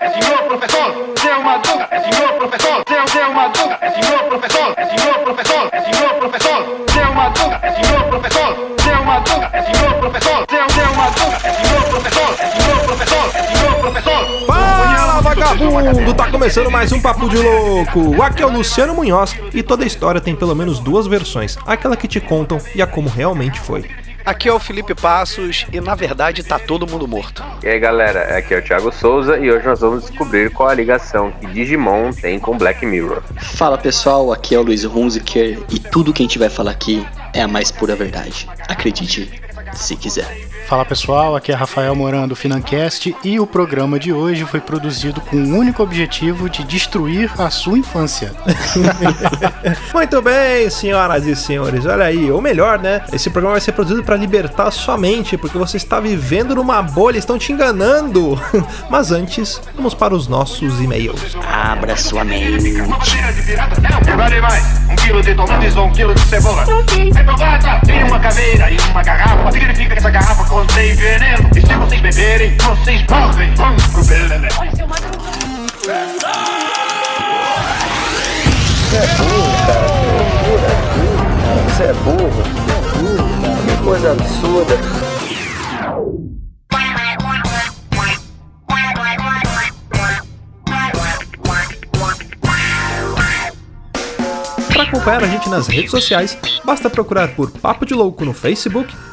é senhor professor, seu Madruga, é senhor professor, seu, seu Madruga, é senhor professor, é senhor professor, é senhor professor, seu Madruga, é senhor professor, seu Madruga, é senhor professor, seu, seu Madruga, é senhor professor, é senhor professor, é senhor professor. Vagabundo, tá começando mais um Papo de Louco. Aqui é o Luciano Munhoz e toda história tem pelo menos duas versões, aquela que te contam e a como realmente foi. Aqui é o Felipe Passos e na verdade tá todo mundo morto. E aí galera, aqui é o Thiago Souza e hoje nós vamos descobrir qual a ligação que Digimon tem com Black Mirror. Fala pessoal, aqui é o Luiz Hunziker e tudo que a gente vai falar aqui é a mais pura verdade. Acredite se quiser. Fala pessoal, aqui é Rafael Moran do Financast e o programa de hoje foi produzido com o único objetivo de destruir a sua infância. Muito bem, senhoras e senhores, olha aí, ou melhor, né? Esse programa vai ser produzido para libertar a sua mente, porque você está vivendo numa bolha, estão te enganando. Mas antes, vamos para os nossos e-mails. Abra sua mente. Vale mais, um quilo de tomates ou um quilo de cebola. É provada, tem uma caveira e uma garrafa. Significa que essa garrafa contém veneno. E se vocês beberem, vocês morrem. Vamos pro belele. Você é burro, você é burro, cara. Que coisa absurda. Para acompanhar a gente nas redes sociais, basta procurar por Papo de Louco no Facebook,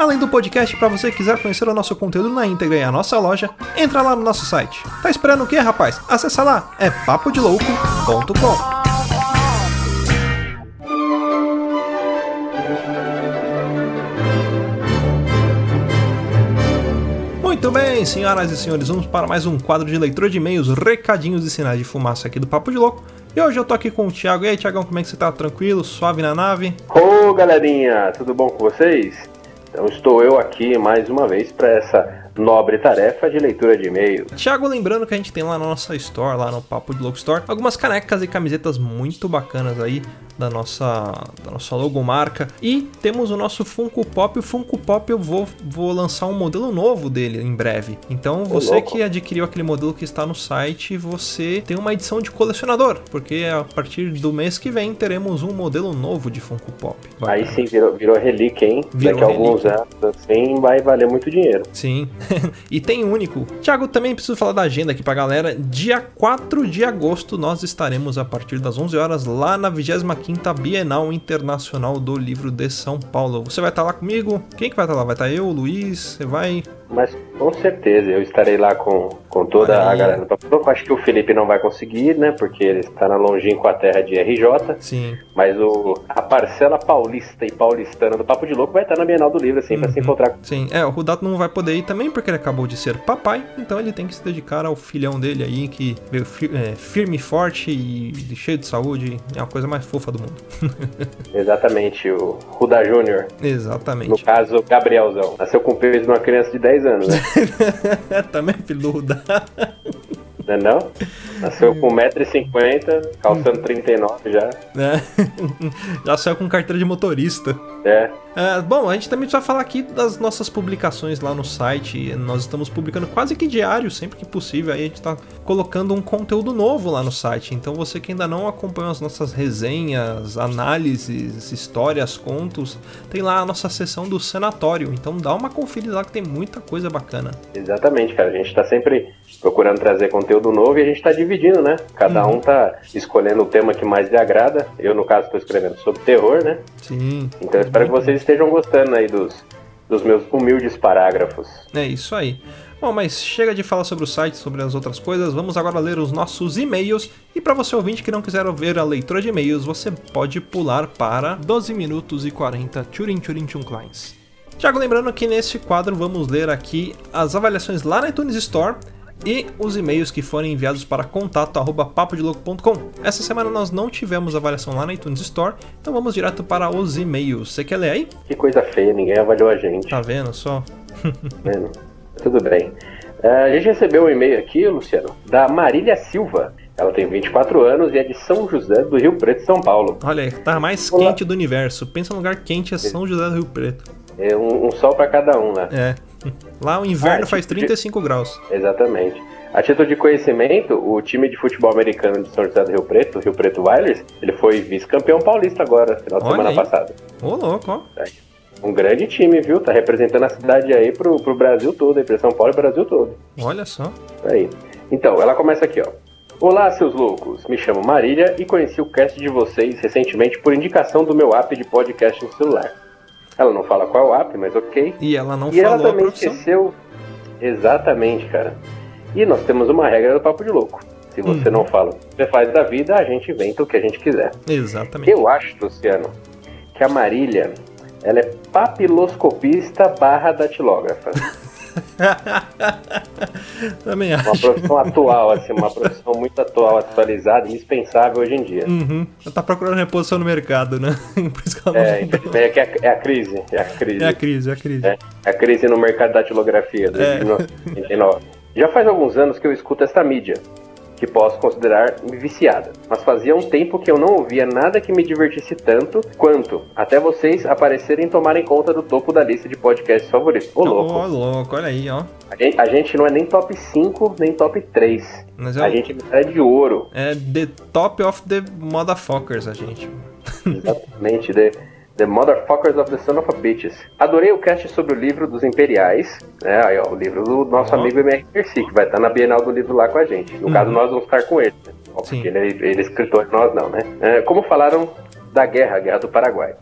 Além do podcast, para você que quiser conhecer o nosso conteúdo na íntegra e a nossa loja, entra lá no nosso site. Tá esperando o quê, rapaz? Acessa lá, é papodelouco.com. Muito bem, senhoras e senhores, vamos para mais um quadro de leitura de e-mails, recadinhos e sinais de fumaça aqui do Papo de Louco. E hoje eu tô aqui com o Thiago. E aí, Thiagão, como é que você tá? Tranquilo? Suave na nave? Ô galerinha, tudo bom com vocês? Então estou eu aqui mais uma vez para essa nobre tarefa de leitura de e-mail. Thiago, lembrando que a gente tem lá na nossa store, lá no Papo de Louco Store, algumas canecas e camisetas muito bacanas aí da nossa, da nossa logomarca. E temos o nosso Funko Pop. O Funko Pop eu vou, vou lançar um modelo novo dele em breve. Então você que adquiriu aquele modelo que está no site, você tem uma edição de colecionador. Porque a partir do mês que vem teremos um modelo novo de Funko Pop. Aí sim virou, virou relíquia, hein? Virou Daqui a alguns anos assim vai valer muito dinheiro. Sim. e tem único. Thiago, também preciso falar da agenda aqui pra galera. Dia 4 de agosto nós estaremos a partir das 11 horas lá na 25ª Bienal Internacional do Livro de São Paulo. Você vai estar lá comigo? Quem que vai estar lá? Vai estar eu, o Luiz? Você vai? Mas com certeza eu estarei lá com, com toda Olha a aí. galera do Papo Louco. Acho que o Felipe não vai conseguir, né? Porque ele está na longínqua terra de RJ. Sim. Mas o, a parcela paulista e paulistana do Papo de Louco vai estar na Bienal do Livro, assim, pra se encontrar. Sim, é, o Rudato não vai poder ir também porque ele acabou de ser papai, então ele tem que se dedicar ao filhão dele aí, que veio é, firme e forte e cheio de saúde, é a coisa mais fofa do mundo. Exatamente, o Ruda Júnior. No Exatamente. caso, Gabrielzão. Nasceu com o peso de uma criança de 10 anos, né? também do Rudato. Não é não? Nasceu com 1,50m, calçando 39 já. né? Já saiu com carteira de motorista. É. É, bom, a gente também precisa falar aqui das nossas publicações lá no site. Nós estamos publicando quase que diário, sempre que possível. Aí a gente está colocando um conteúdo novo lá no site. Então você que ainda não acompanha as nossas resenhas, análises, histórias, contos, tem lá a nossa seção do Senatório. Então dá uma conferida lá que tem muita coisa bacana. Exatamente, cara. A gente tá sempre procurando trazer conteúdo novo e a gente tá dividindo né? Cada um tá escolhendo o tema que mais lhe agrada. Eu, no caso, estou escrevendo sobre terror, né? Sim. Então eu espero que vocês estejam gostando aí dos, dos meus humildes parágrafos. É isso aí. Bom, mas chega de falar sobre o site, sobre as outras coisas, vamos agora ler os nossos e-mails. E para você ouvinte que não quiser ver a leitura de e-mails, você pode pular para 12 minutos e 40 Turing Turing Kleins. Tiago, lembrando que nesse quadro vamos ler aqui as avaliações lá na iTunes Store e os e-mails que forem enviados para contato@papodelouco.com. Essa semana nós não tivemos avaliação lá na iTunes Store, então vamos direto para os e-mails. Você quer ler aí? Que coisa feia, ninguém avaliou a gente. Tá vendo só? Vendo? Tudo bem. Uh, a gente recebeu um e-mail aqui, Luciano, da Marília Silva. Ela tem 24 anos e é de São José do Rio Preto, São Paulo. Olha aí, tá mais Olá. quente do universo. Pensa num lugar quente é São José do Rio Preto. É um, um sol para cada um, né? É. Lá o inverno Ah, faz tipo de- 35 graus. Exatamente. A título de conhecimento, o time de futebol americano de São José do Rio Preto, o Rio Preto Wilders, ele foi vice-campeão paulista agora, final de Olha semana aí. passada. Ô, louco, ó. Um grande time, viu? Tá representando a cidade aí pro, pro Brasil todo, aí pra São Paulo e Brasil todo. Olha só. Aí. Então, ela começa aqui, ó. Olá, seus loucos. Me chamo Marília e conheci o cast de vocês recentemente por indicação do meu app de podcast no celular. Ela não fala qual é o app, mas ok. E ela não e ela falou a também esqueceu. Exatamente, cara. E nós temos uma regra do Papo de Louco. Se você Uhum. não fala o que você faz da vida, a gente inventa o que a gente quiser. Exatamente. Eu acho, Luciano, que a Marília, ela é papiloscopista barra datilógrafa. Também Uma acho. profissão atual, assim, uma profissão muito atual, atualizada, indispensável hoje em dia. Uhum. Ela tá procurando reposição no mercado, né? Por isso que ela É, não- infelizmente, é, que é, a- é a crise, é a crise. É a crise, é a crise. É, a crise no mercado da datilografia de É. 1929. Já faz alguns anos que eu escuto esta mídia, que posso considerar viciada. Mas fazia um tempo que eu não ouvia nada que me divertisse tanto quanto até vocês aparecerem e tomarem conta do topo da lista de podcasts favoritos. Ô, Ô, louco. louco, olha aí, ó. A gente, a gente não é nem top 5, nem top 3. Mas é, A gente é de ouro. é the top of the motherfuckers, a gente. Exatamente, The, the Motherfuckers of the Son of a Bitches. Adorei o cast sobre o livro dos Imperiais. É, aí, ó, o livro do nosso Ó. amigo MR Percy, que vai estar na Bienal do livro lá com a gente. No Uhum. caso, nós vamos estar com ele. né? Ó. Porque ele, ele é escritor, nós não, né? É, como falaram da guerra, a guerra do Paraguai.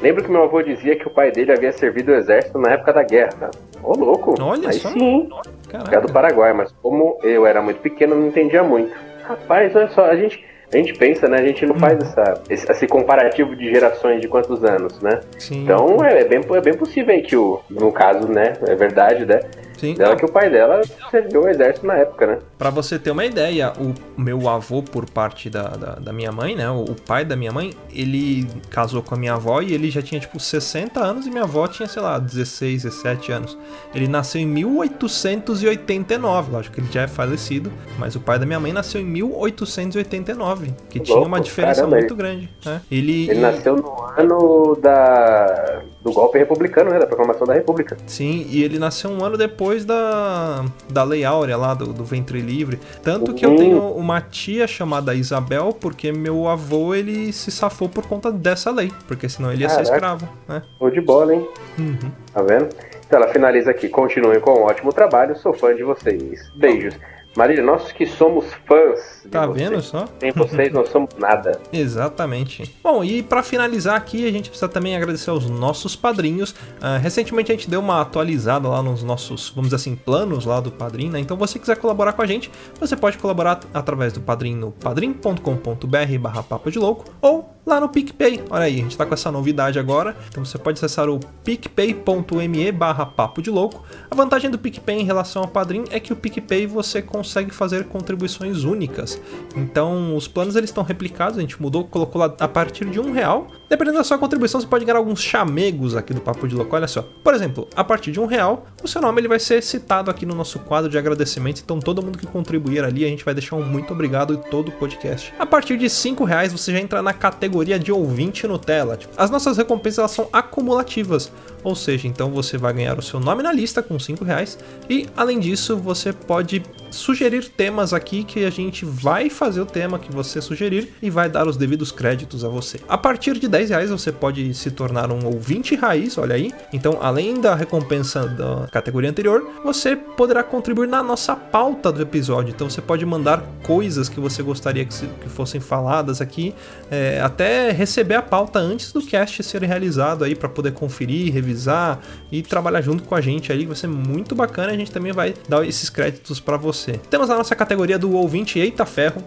Lembro que meu avô dizia que o pai dele havia servido o exército na época da guerra. Tá? Ô, louco! Olha Aí só. sim, guerra do Caraca. Paraguai, mas como eu era muito pequeno, não entendia muito. Rapaz, olha só, a gente, a gente pensa, né? A gente não Uhum. faz essa, esse, esse comparativo de gerações de quantos anos, né? Sim. Então é, é bem, é bem possível aí que o, no caso, né? É verdade, né? Sim. Dela que o pai dela serviu o exército na época, né? Pra você ter uma ideia, o meu avô, por parte da, da, da minha mãe, né? O, pai da minha mãe, ele casou com a minha avó e ele já tinha, tipo, 60 anos e minha avó tinha, sei lá, 16, 17 anos. Ele nasceu em 1889, lógico que ele já é falecido, mas o pai da minha mãe nasceu em 1889, que tinha uma Louco, diferença caramba, muito ele- grande, né? Ele, Ele nasceu no ano da, do golpe republicano, né? Da proclamação da República. Sim, e ele nasceu um ano depois da, da Lei Áurea lá, do, do ventre livre. Tanto que eu Uhum. tenho uma tia chamada Isabel, porque meu avô ele se safou por conta dessa lei, porque senão ele ia ser Caraca. escravo, né? Ou de bola, hein? Uhum. Tá vendo? Então ela finaliza aqui. Continuem com um ótimo trabalho. Sou fã de vocês. Beijos. Marília, nós que somos fãs de Tá vocês. vendo só? Sem vocês não somos nada. Exatamente. Bom, e pra finalizar aqui, a gente precisa também agradecer aos nossos padrinhos. Ah, recentemente a gente deu uma atualizada lá nos nossos, vamos dizer assim, planos lá do Padrim, né? Então, se você quiser colaborar com a gente, você pode colaborar através do Padrim no padrim.com.br barra papo de louco ou lá no PicPay. Olha aí, a gente tá com essa novidade agora. Então você pode acessar o picpay.me barra papo de louco. A vantagem do PicPay em relação ao Padrim é que o PicPay você consegue fazer contribuições únicas. Então os planos eles estão replicados, a gente mudou, colocou lá a partir de um real. Dependendo da sua contribuição, você pode ganhar alguns chamegos aqui do Papo de Louco. Olha só, por exemplo, a partir de um real, o seu nome ele vai ser citado aqui no nosso quadro de agradecimento. Então todo mundo que contribuir ali, a gente vai deixar um muito obrigado em todo o podcast. A partir de cinco reais, você já entra na categoria de ouvinte Nutella. Tipo, as nossas recompensas elas são acumulativas. Ou seja, então você vai ganhar o seu nome na lista com 5 reais. E além disso, você pode sugerir temas aqui que a gente vai fazer o tema que você sugerir e vai dar os devidos créditos a você. A partir de 10 reais você pode se tornar um ouvinte raiz, olha aí. Então, além da recompensa da categoria anterior, você poderá contribuir na nossa pauta do episódio. Então, você pode mandar coisas que você gostaria que, se- que fossem faladas aqui, é, até receber a pauta antes do cast ser realizado aí para poder conferir, revisar e trabalhar junto com a gente aí. Vai ser muito bacana. A gente também vai dar esses créditos para você. Temos a nossa categoria do ouvinte Eita Ferro,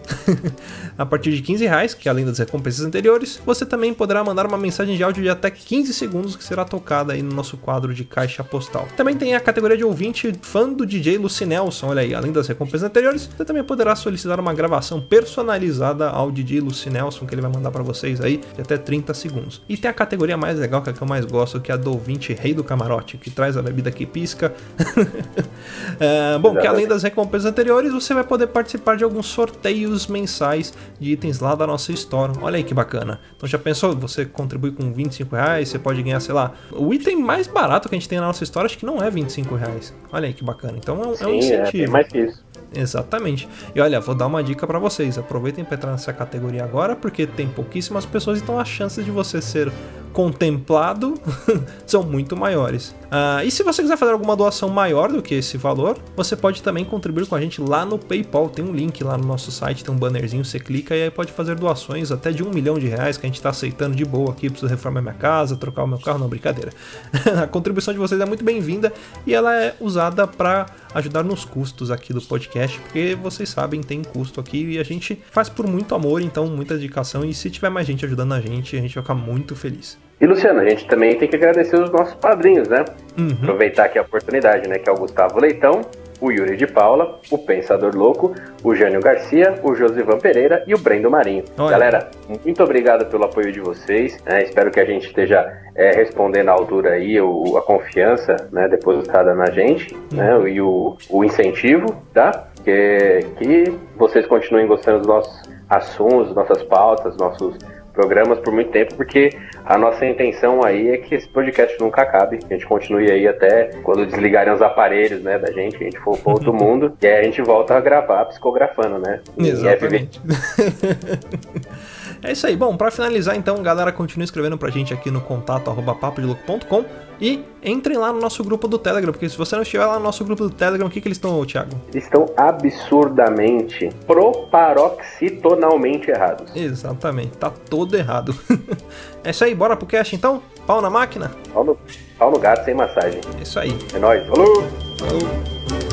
a partir de 15 reais, que além das recompensas anteriores, você também poderá mandar uma mensagem de áudio de até 15 segundos que será tocada aí no nosso quadro de caixa postal. Também tem a categoria de ouvinte fã do DJ Lucy Nelson, olha aí, além das recompensas anteriores, você também poderá solicitar uma gravação personalizada ao DJ Lucy Nelson, que ele vai mandar para vocês aí de até 30 segundos. E tem a categoria mais legal, que é a que eu mais gosto, que é a do ouvinte Rei do Camarote, que traz a bebida que pisca. É, bom, que além das recompensas anteriores, você vai poder participar de alguns sorteios mensais de itens lá da nossa store. Olha aí que bacana. Então já pensou, você contribui com 25 reais, você pode ganhar, sei lá, o item mais barato que a gente tem na nossa história, acho que não é 25 reais. Olha aí que bacana. Então é um, é um Sim, é, tem incentivo. mais que isso. Exatamente. E olha, vou dar uma dica pra vocês. Aproveitem para entrar nessa categoria agora, porque tem pouquíssimas pessoas, então as chances de você ser contemplado são muito maiores. Ah, e se você quiser fazer alguma doação maior do que esse valor, você pode também contribuir com a gente lá no PayPal. Tem um link lá no nosso site, tem um bannerzinho, você clica e aí pode fazer doações até de um milhão de reais que a gente está aceitando de boa aqui. Preciso reformar minha casa, trocar o meu carro, não, brincadeira. a contribuição de vocês é muito bem-vinda e ela é usada para ajudar nos custos aqui do podcast, porque vocês sabem, tem custo aqui e a gente faz por muito amor, então muita dedicação. E se tiver mais gente ajudando a gente, a gente vai ficar muito feliz. E Luciano, a gente também tem que agradecer os nossos padrinhos, né? Uhum. Aproveitar aqui a oportunidade, né? Que é o Gustavo Leitão, o Yuri de Paula, o Pensador Louco, o Jânio Garcia, o Josivan Pereira e o Brendo Marinho. Olha. Galera, muito obrigado pelo apoio de vocês. né? Espero que a gente esteja é, respondendo à altura aí o, a confiança né, depositada na gente né, e o, o incentivo, tá? Que, que vocês continuem gostando dos nossos assuntos, nossas pautas, nossos programas por muito tempo, porque a nossa intenção aí é que esse podcast nunca acabe, que a gente continue aí até quando desligarem os aparelhos, né, da gente, a gente for para outro mundo, e aí a gente volta a gravar psicografando, né? em Exatamente. é isso aí. Bom, pra finalizar então, galera, continue escrevendo pra gente aqui no contato arroba papodelouco.com e entrem lá no nosso grupo do Telegram, porque se você não estiver lá no nosso grupo do Telegram, o que, que eles estão, Thiago? Eles estão absurdamente, proparoxitonalmente errados. Exatamente, tá todo errado. é isso aí, bora pro cast então? Pau na máquina? Pau no, pau no gato sem massagem. É isso aí. É nóis. Falou! Bora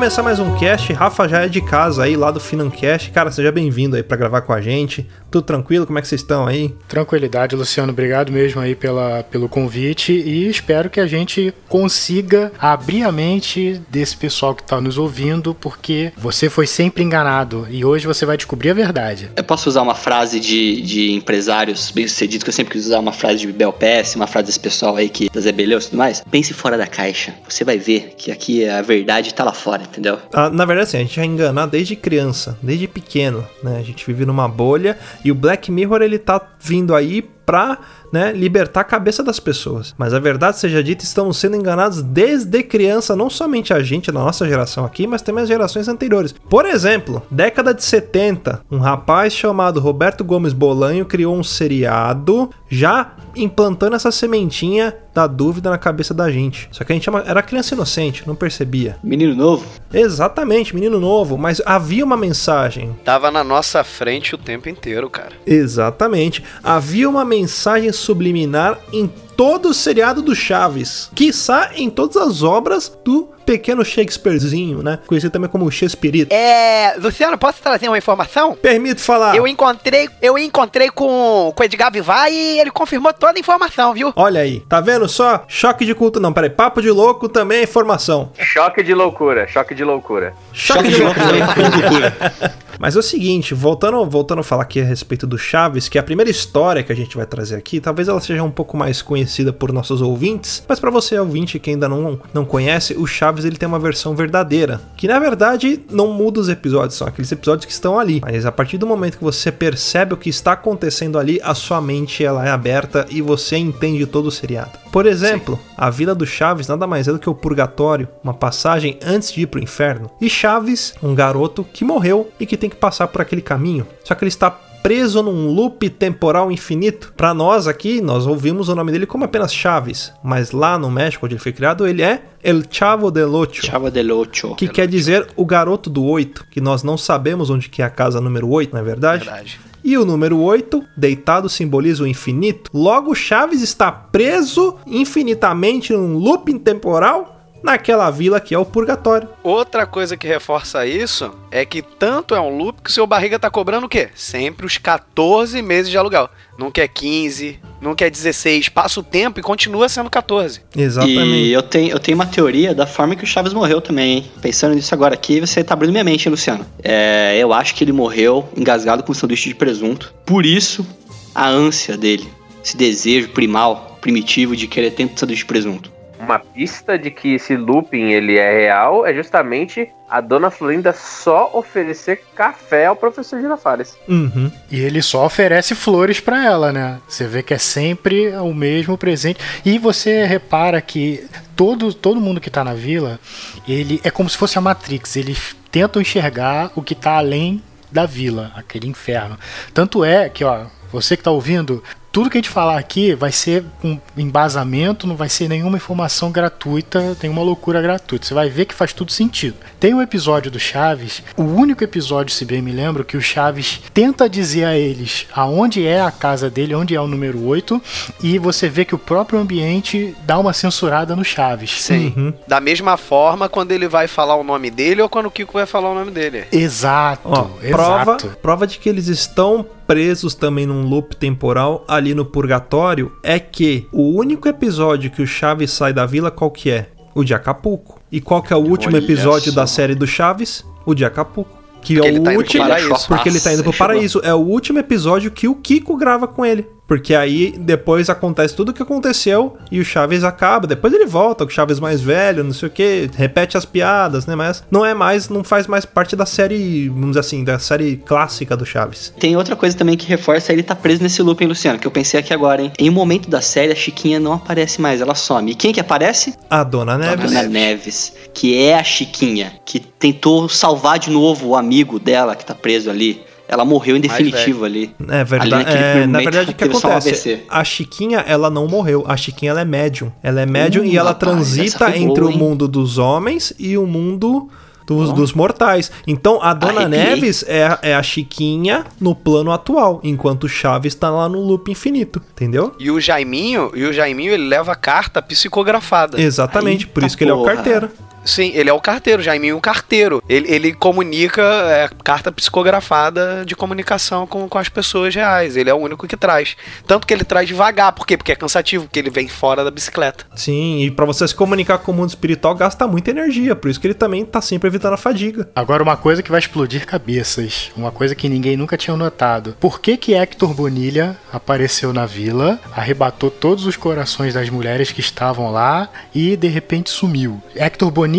começar mais um cast. Rafa já é de casa aí, lá do Financast. Cara, seja bem-vindo aí pra gravar com a gente. Tudo tranquilo? Como é que vocês estão aí? Tranquilidade, Luciano. Obrigado mesmo aí pela, pelo convite e espero que a gente consiga abrir a mente desse pessoal que está nos ouvindo, porque você foi sempre enganado e hoje você vai descobrir a verdade. Eu posso usar uma frase de, de empresários bem-sucedidos, que eu sempre quis usar uma frase de Bibel PS, uma frase desse pessoal aí que das Ebeleus e tudo mais. Pense fora da caixa. Você vai ver que aqui a verdade tá lá fora, entendeu? Ah, na verdade, assim, a gente é enganado desde criança, desde pequeno, né? A gente vive numa bolha e o Black Mirror ele tá vindo aí pra né, libertar a cabeça das pessoas. Mas a verdade seja dita, estamos sendo enganados desde criança, não somente a gente da nossa geração aqui, mas também as gerações anteriores. Por exemplo, década de 70, um rapaz chamado Roberto Gomes Bolanho criou um seriado já implantando essa sementinha da dúvida na cabeça da gente. Só que a gente chama- era criança inocente, não percebia. Menino novo, Exatamente, menino novo, mas havia uma mensagem. Tava na nossa frente o tempo inteiro, cara. Exatamente. Havia uma mensagem subliminar em todo o seriado do Chaves. Quiçá em todas as obras do pequeno Shakespearezinho, né? Conhecido também como Shakespeare. É, Luciano, posso trazer uma informação? Permito falar. Eu encontrei, eu encontrei com, com o Edgar Vivar e ele confirmou toda a informação, viu? Olha aí, tá vendo só? Choque de culto, não, peraí, papo de louco também é informação. Choque de loucura, choque de loucura. Choque, de louco. Mas é o seguinte, voltando, voltando a falar aqui a respeito do Chaves, que é a primeira história que a gente vai trazer aqui, talvez ela seja um pouco mais conhecida por nossos ouvintes, mas para você ouvinte que ainda não, não conhece, o Chaves ele tem uma versão verdadeira, que na verdade não muda os episódios, são aqueles episódios que estão ali. Mas a partir do momento que você percebe o que está acontecendo ali, a sua mente ela é aberta e você entende todo o seriado. Por exemplo, a Vila do Chaves nada mais é do que o purgatório, uma passagem antes de ir pro inferno. E Chaves, um garoto que morreu e que tem que passar por aquele caminho. Só que ele está preso num loop temporal infinito. Para nós aqui, nós ouvimos o nome dele como apenas Chaves, mas lá no México, onde ele foi criado, ele é El Chavo del Ocho. Chava del Ocho. Que quer dizer o garoto do 8, que nós não sabemos onde que é a casa número 8, não é verdade? Verdade. E o número 8, deitado, simboliza o infinito. Logo, Chaves está preso infinitamente num looping temporal naquela vila que é o Purgatório. Outra coisa que reforça isso é que tanto é um loop que o seu barriga tá cobrando o quê? Sempre os 14 meses de aluguel. Nunca é 15, nunca é 16. Passa o tempo e continua sendo 14. Exatamente. E eu tenho, eu tenho uma teoria da forma que o Chaves morreu também, hein? Pensando nisso agora aqui, você tá abrindo minha mente, hein, Luciano? É, eu acho que ele morreu engasgado com um sanduíche de presunto. Por isso, a ânsia dele. Esse desejo primal, primitivo de querer tanto sanduíche de presunto. Uma pista de que esse looping ele é real é justamente a dona Florinda só oferecer café ao professor Girafales. Uhum. E ele só oferece flores pra ela, né? Você vê que é sempre o mesmo presente. E você repara que todo, todo mundo que tá na vila, ele é como se fosse a Matrix. Eles tentam enxergar o que tá além da vila, aquele inferno. Tanto é que, ó, você que tá ouvindo, tudo que a gente falar aqui vai ser com embasamento, não vai ser nenhuma informação gratuita, nenhuma loucura gratuita. Você vai ver que faz tudo sentido. Tem um episódio do Chaves, o único episódio, se bem me lembro, que o Chaves tenta dizer a eles aonde é a casa dele, onde é o número 8, e você vê que o próprio ambiente dá uma censurada no Chaves. Sim. Uhum. Da mesma forma quando ele vai falar o nome dele ou quando o Kiko vai falar o nome dele. Exato, Ó, prova, exato. prova de que eles estão presos também num loop temporal ali no purgatório é que o único episódio que o Chaves sai da vila qual que é? O de Acapulco. E qual que é o último Olha episódio só. da série do Chaves? O de Acapulco. Que Porque é o tá último, porque ele tá indo pro paraíso. É o último episódio que o Kiko grava com ele. Porque aí depois acontece tudo o que aconteceu e o Chaves acaba. Depois ele volta, com o Chaves mais velho, não sei o que, repete as piadas, né? Mas não é mais, não faz mais parte da série, vamos dizer assim, da série clássica do Chaves. Tem outra coisa também que reforça ele tá preso nesse loop, hein, Luciano? Que eu pensei aqui agora, hein? Em um momento da série, a Chiquinha não aparece mais, ela some. E quem que aparece? A Dona Neves. Dona Neves, que é a Chiquinha, que tentou salvar de novo o amigo dela que tá preso ali. Ela morreu em definitivo ali. É Ali verdade. naquele É, na verdade, o que acontece? A Chiquinha, ela não morreu. A Chiquinha, ela é médium. Ela é médium Uh, e ela rapaz, transita entre boa, o mundo dos homens e o mundo dos, dos mortais. Então, a Dona Arrepiei. Neves é, é a Chiquinha no plano atual, enquanto o Chaves tá lá no loop infinito. Entendeu? E o Jaiminho, e o Jaiminho ele leva carta psicografada. Exatamente. por isso que ele é o porra. carteiro. Sim, ele é o carteiro, Jaiminho é o carteiro. Ele, ele comunica é, carta psicografada de comunicação com, com as pessoas reais. Ele é o único que traz. Tanto que ele traz devagar. Por quê? Porque é cansativo, porque ele vem fora da bicicleta. Sim, e pra você se comunicar com o mundo espiritual gasta muita energia. Por isso que ele também tá sempre evitando a fadiga. Agora, uma coisa que vai explodir cabeças. Uma coisa que ninguém nunca tinha notado. Por que que Hector Bonilha apareceu na vila, arrebatou todos os corações das mulheres que estavam lá e de repente sumiu? Hector Bonilha,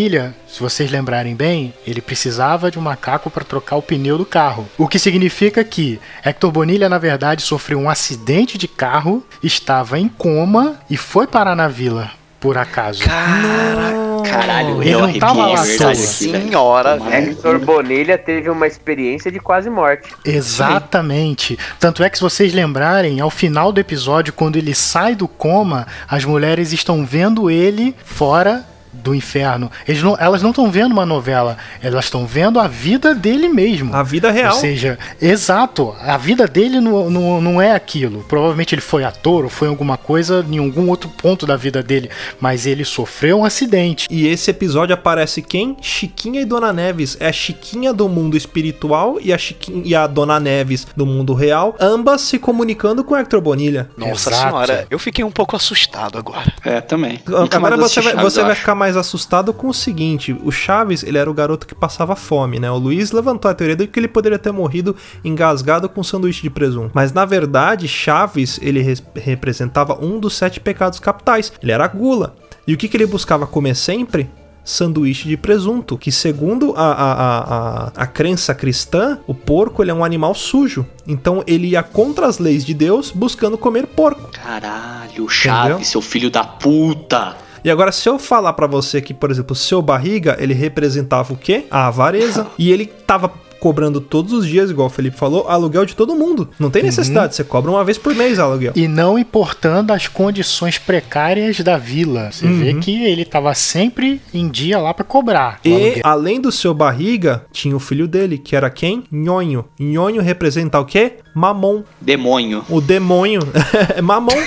se vocês lembrarem bem, ele precisava de um macaco para trocar o pneu do carro. O que significa que Hector Bonilha, na verdade, sofreu um acidente de carro, estava em coma e foi parar na vila, por acaso. Caralho, Ele eu não tava lá é verdade. à aqui, velho. Senhora, Hector. Bonilha teve uma experiência de quase morte. Exatamente. Tanto é que se vocês lembrarem, ao final do episódio, quando ele sai do coma, as mulheres estão vendo ele fora do inferno. Eles não- elas não estão vendo uma novela, elas estão vendo a vida dele mesmo. A vida real. Ou seja, exato, a vida dele não, não, não é aquilo. Provavelmente ele foi ator ou foi alguma coisa em algum outro ponto da vida dele, mas ele sofreu um acidente. E esse episódio aparece quem? Chiquinha e Dona Neves. É a Chiquinha do mundo espiritual e a, Chiquinha, e a Dona Neves do mundo real, ambas se comunicando com Hector Bonilha. Nossa Exato. senhora, eu fiquei um pouco assustado agora. É, também. Nunca Agora você vai, você vai ficar mais mais assustado com o seguinte: o Chaves, ele era o garoto que passava fome, né? O Luiz levantou a teoria de que ele poderia ter morrido engasgado com sanduíche de presunto. Mas na verdade, Chaves, ele re- representava um dos sete pecados capitais. Ele era a gula. E o que, que ele buscava comer sempre? sanduíche de presunto, que segundo a, a, a, a, crença cristã, o porco ele é um animal sujo. Então ele ia contra as leis de Deus buscando comer porco. Caralho, Chaves, seu filho da puta. E agora, se eu falar pra você que, por exemplo, o seu barriga, ele representava o quê? A avareza. e ele tava cobrando todos os dias, igual o Felipe falou, aluguel de todo mundo. Não tem necessidade, você cobra uma vez por mês aluguel. E não importando as condições precárias da vila. Você vê que ele tava sempre em dia lá pra cobrar. E além do seu barriga, tinha o filho dele, que era quem? Nhonho. Nhonho representa o quê? Mamon. Demônio. O demônio Mamon,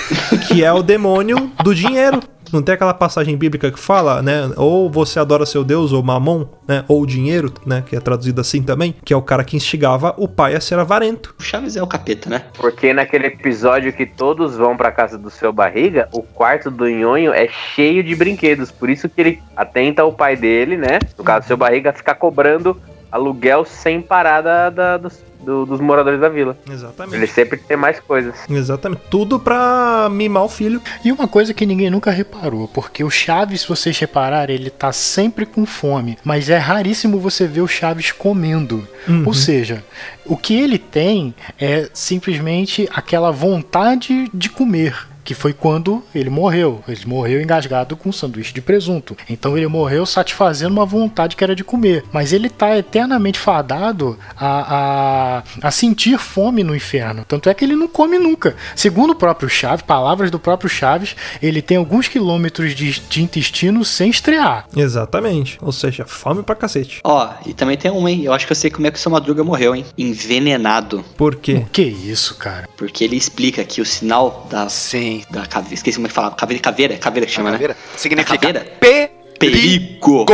que é o demônio do dinheiro. Não tem aquela passagem bíblica que fala, né? Ou você adora seu Deus, ou Mamon, né? Ou dinheiro, né? Que é traduzido assim também. Que é o cara que instigava o pai a ser avarento. O Chaves é o capeta, né? Porque naquele episódio que todos vão pra casa do seu barriga, o quarto do Nhonho é cheio de brinquedos. Por isso que ele atenta o pai dele, né? No caso do seu barriga, a ficar cobrando aluguel sem parar da- da- dos, do- dos moradores da vila. Ele Exatamente. sempre tem mais coisas. Exatamente. Tudo pra mimar o filho. E uma coisa que ninguém nunca reparou, porque o Chaves, se vocês repararem, ele tá sempre com fome, mas é raríssimo você ver o Chaves comendo. Ou seja, o que ele tem é simplesmente aquela vontade de comer. Que foi quando ele morreu. Ele morreu engasgado com um sanduíche de presunto. Então ele morreu satisfazendo uma vontade que era de comer. Mas ele tá eternamente fadado a, a, a sentir fome no inferno. Tanto é que ele não come nunca. Segundo o próprio Chaves, palavras do próprio Chaves, ele tem alguns quilômetros de, de intestino sem estrear. Exatamente. Ou seja, fome pra cacete. Ó, e também tem uma, hein? Eu acho que eu sei como é que o seu Madruga morreu, hein? Envenenado. Por quê? Que isso, cara? Porque ele explica que o sinal da, Sim. Da caveira. Esqueci como é que fala. Caveira, caveira, caveira que chama, né? Caveira significa caveira? perigo. Perigo!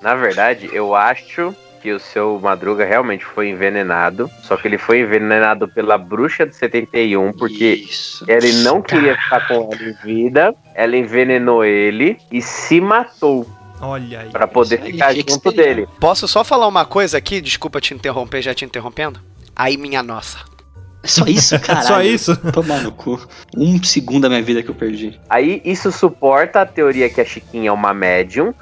Na verdade, eu acho que o seu Madruga realmente foi envenenado. Só que ele foi envenenado pela bruxa de 71, porque Isso. ele não queria ficar com ela em vida. Ela envenenou ele e se matou Olha aí. pra poder aí, ficar junto dele. Posso só falar uma coisa aqui? Desculpa te interromper, já te interrompendo. Aí, minha nossa. Só isso, caralho. Só isso? Tomar no cu. Um segundo da minha vida que eu perdi. Aí isso suporta a teoria que a Chiquinha é uma médium.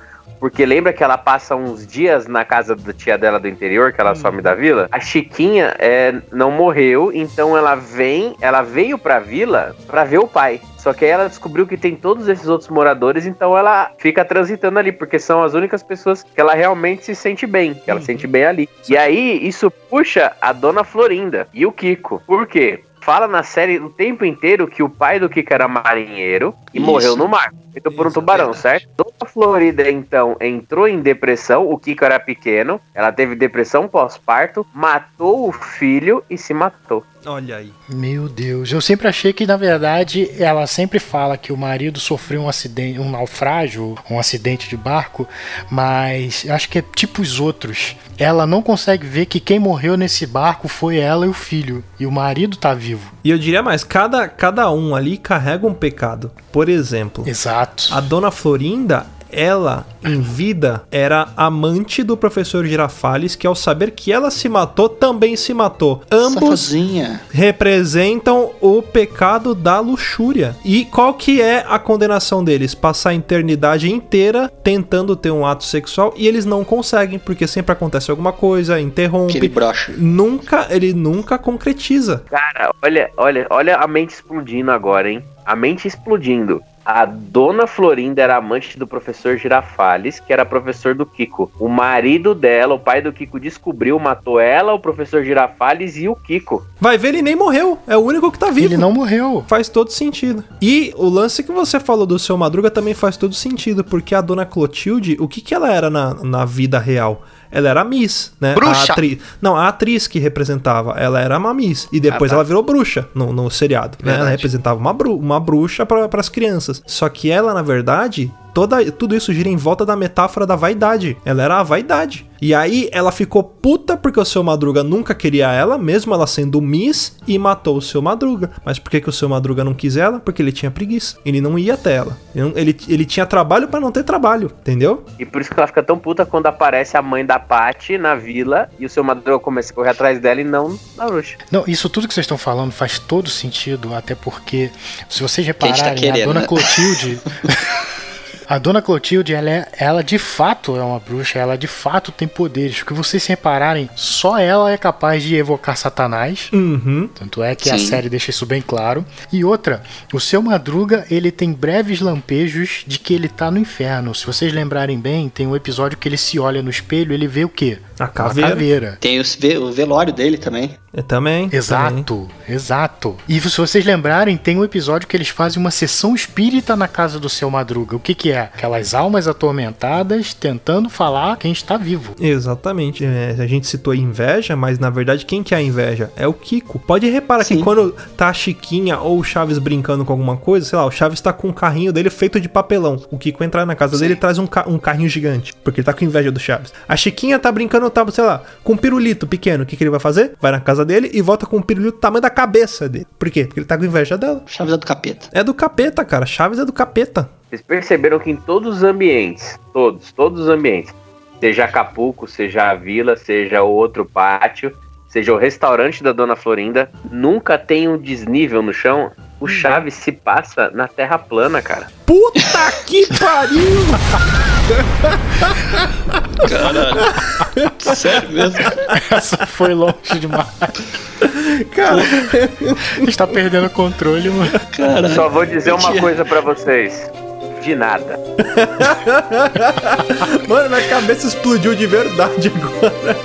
Porque lembra que ela passa uns dias na casa da tia dela do interior, que ela some da vila? A Chiquinha é, não morreu, então ela vem, ela veio pra vila pra ver o pai. Só que aí ela descobriu que tem todos esses outros moradores, então ela fica transitando ali, porque são as únicas pessoas que ela realmente se sente bem, que ela se sente bem ali. E aí isso puxa a dona Florinda e o Kiko. Por quê? Fala na série o tempo inteiro que o pai do Kiko era marinheiro e Isso. morreu no mar, feito por um Isso, tubarão, certo? Dona Florida, então, entrou em depressão. O Kiko era pequeno. Ela teve depressão pós-parto, matou o filho e se matou. Olha aí. Meu Deus, eu sempre achei que na verdade ela sempre fala que o marido sofreu um acidente, um naufrágio, um acidente de barco, mas acho que é tipo os outros. Ela não consegue ver que quem morreu nesse barco foi ela e o filho, e o marido tá vivo. E eu diria mais, cada, cada um ali carrega um pecado. Por exemplo, Exato. a dona Florinda, ela, em vida, era amante do professor Girafales, que ao saber que ela se matou, também se matou. Ambos Safadinha. representam o pecado da luxúria. E qual que é a condenação deles? Passar a eternidade inteira tentando ter um ato sexual e eles não conseguem, porque sempre acontece alguma coisa, interrompe. Aquele brocha. Nunca, ele nunca concretiza. Cara, olha, olha, olha a mente explodindo agora, hein? A mente explodindo. A dona Florinda era amante do professor Girafales, que era professor do Kiko. O marido dela, o pai do Kiko, descobriu, matou ela, o professor Girafales e o Kiko. Vai ver, ele nem morreu. É o único que tá vivo. Ele não morreu. Faz todo sentido. E o lance que você falou do seu Madruga também faz todo sentido, porque a dona Clotilde, o que, que ela era na, na vida real? Ela era Miss, né? Bruxa. A atriz, não, a atriz que representava, ela era uma Miss. E depois Ah, tá. ela virou bruxa no, no seriado. né? Ela representava uma, bru uma bruxa para as crianças. Só que ela, na verdade, toda, tudo isso gira em volta da metáfora da vaidade. Ela era a vaidade. E aí ela ficou puta porque o seu Madruga nunca queria ela, mesmo ela sendo Miss, e matou o seu Madruga. Mas por que, que o seu Madruga não quis ela? Porque ele tinha preguiça. Ele não ia até ela. Ele, ele, tinha trabalho pra não ter trabalho, entendeu? E por isso que ela fica tão puta quando aparece a mãe da Patty na vila e o seu Madruga começa a correr atrás dela e não na bruxa. Não, isso tudo que vocês estão falando faz todo sentido, até porque, se vocês gente tá repararem, a dona né? Clotilde. A Dona Clotilde, ela, é, ela de fato é uma bruxa, ela de fato tem poderes. Porque vocês se repararem, só ela é capaz de evocar Satanás. Uhum. Tanto é que a Sim. série deixa isso bem claro. E outra, o seu Madruga, ele tem breves lampejos de que ele tá no inferno. Se vocês lembrarem bem, tem um episódio que ele se olha no espelho, ele vê o quê? A caveira. caveira. Tem o velório dele também. É, também. também. Exato, exato. E se vocês lembrarem, tem um episódio que eles fazem uma sessão espírita na casa do seu Madruga. O que que é? Aquelas almas atormentadas tentando falar quem está vivo. Exatamente. É, a gente citou inveja, mas na verdade quem que é a inveja? É o Kiko. Pode reparar que Sim. quando tá a Chiquinha ou o Chaves brincando com alguma coisa, sei lá, o Chaves tá com um carrinho dele feito de papelão. O Kiko entrar na casa dele e traz um, ca- um carrinho gigante, porque ele tá com inveja do Chaves. A Chiquinha tá brincando, tá, sei lá, com um pirulito pequeno. O que, que ele vai fazer? Vai na casa dele e volta com um pirulito do tamanho da cabeça dele. Por quê? Porque ele tá com inveja dela. Chaves é do capeta. É do capeta, cara. Chaves é do capeta. Vocês perceberam que em todos os ambientes, todos, todos os ambientes, seja Acapulco, seja a vila, seja o outro pátio, seja o restaurante da Dona Florinda, nunca tem um desnível no chão. O Chaves se passa na terra plana, cara. Puta que pariu! Sério mesmo? Essa foi longe demais. Cara, Está perdendo o controle, mano. Cara, Só vou dizer uma coisa pra vocês. De nada. mano, minha cabeça explodiu de verdade agora.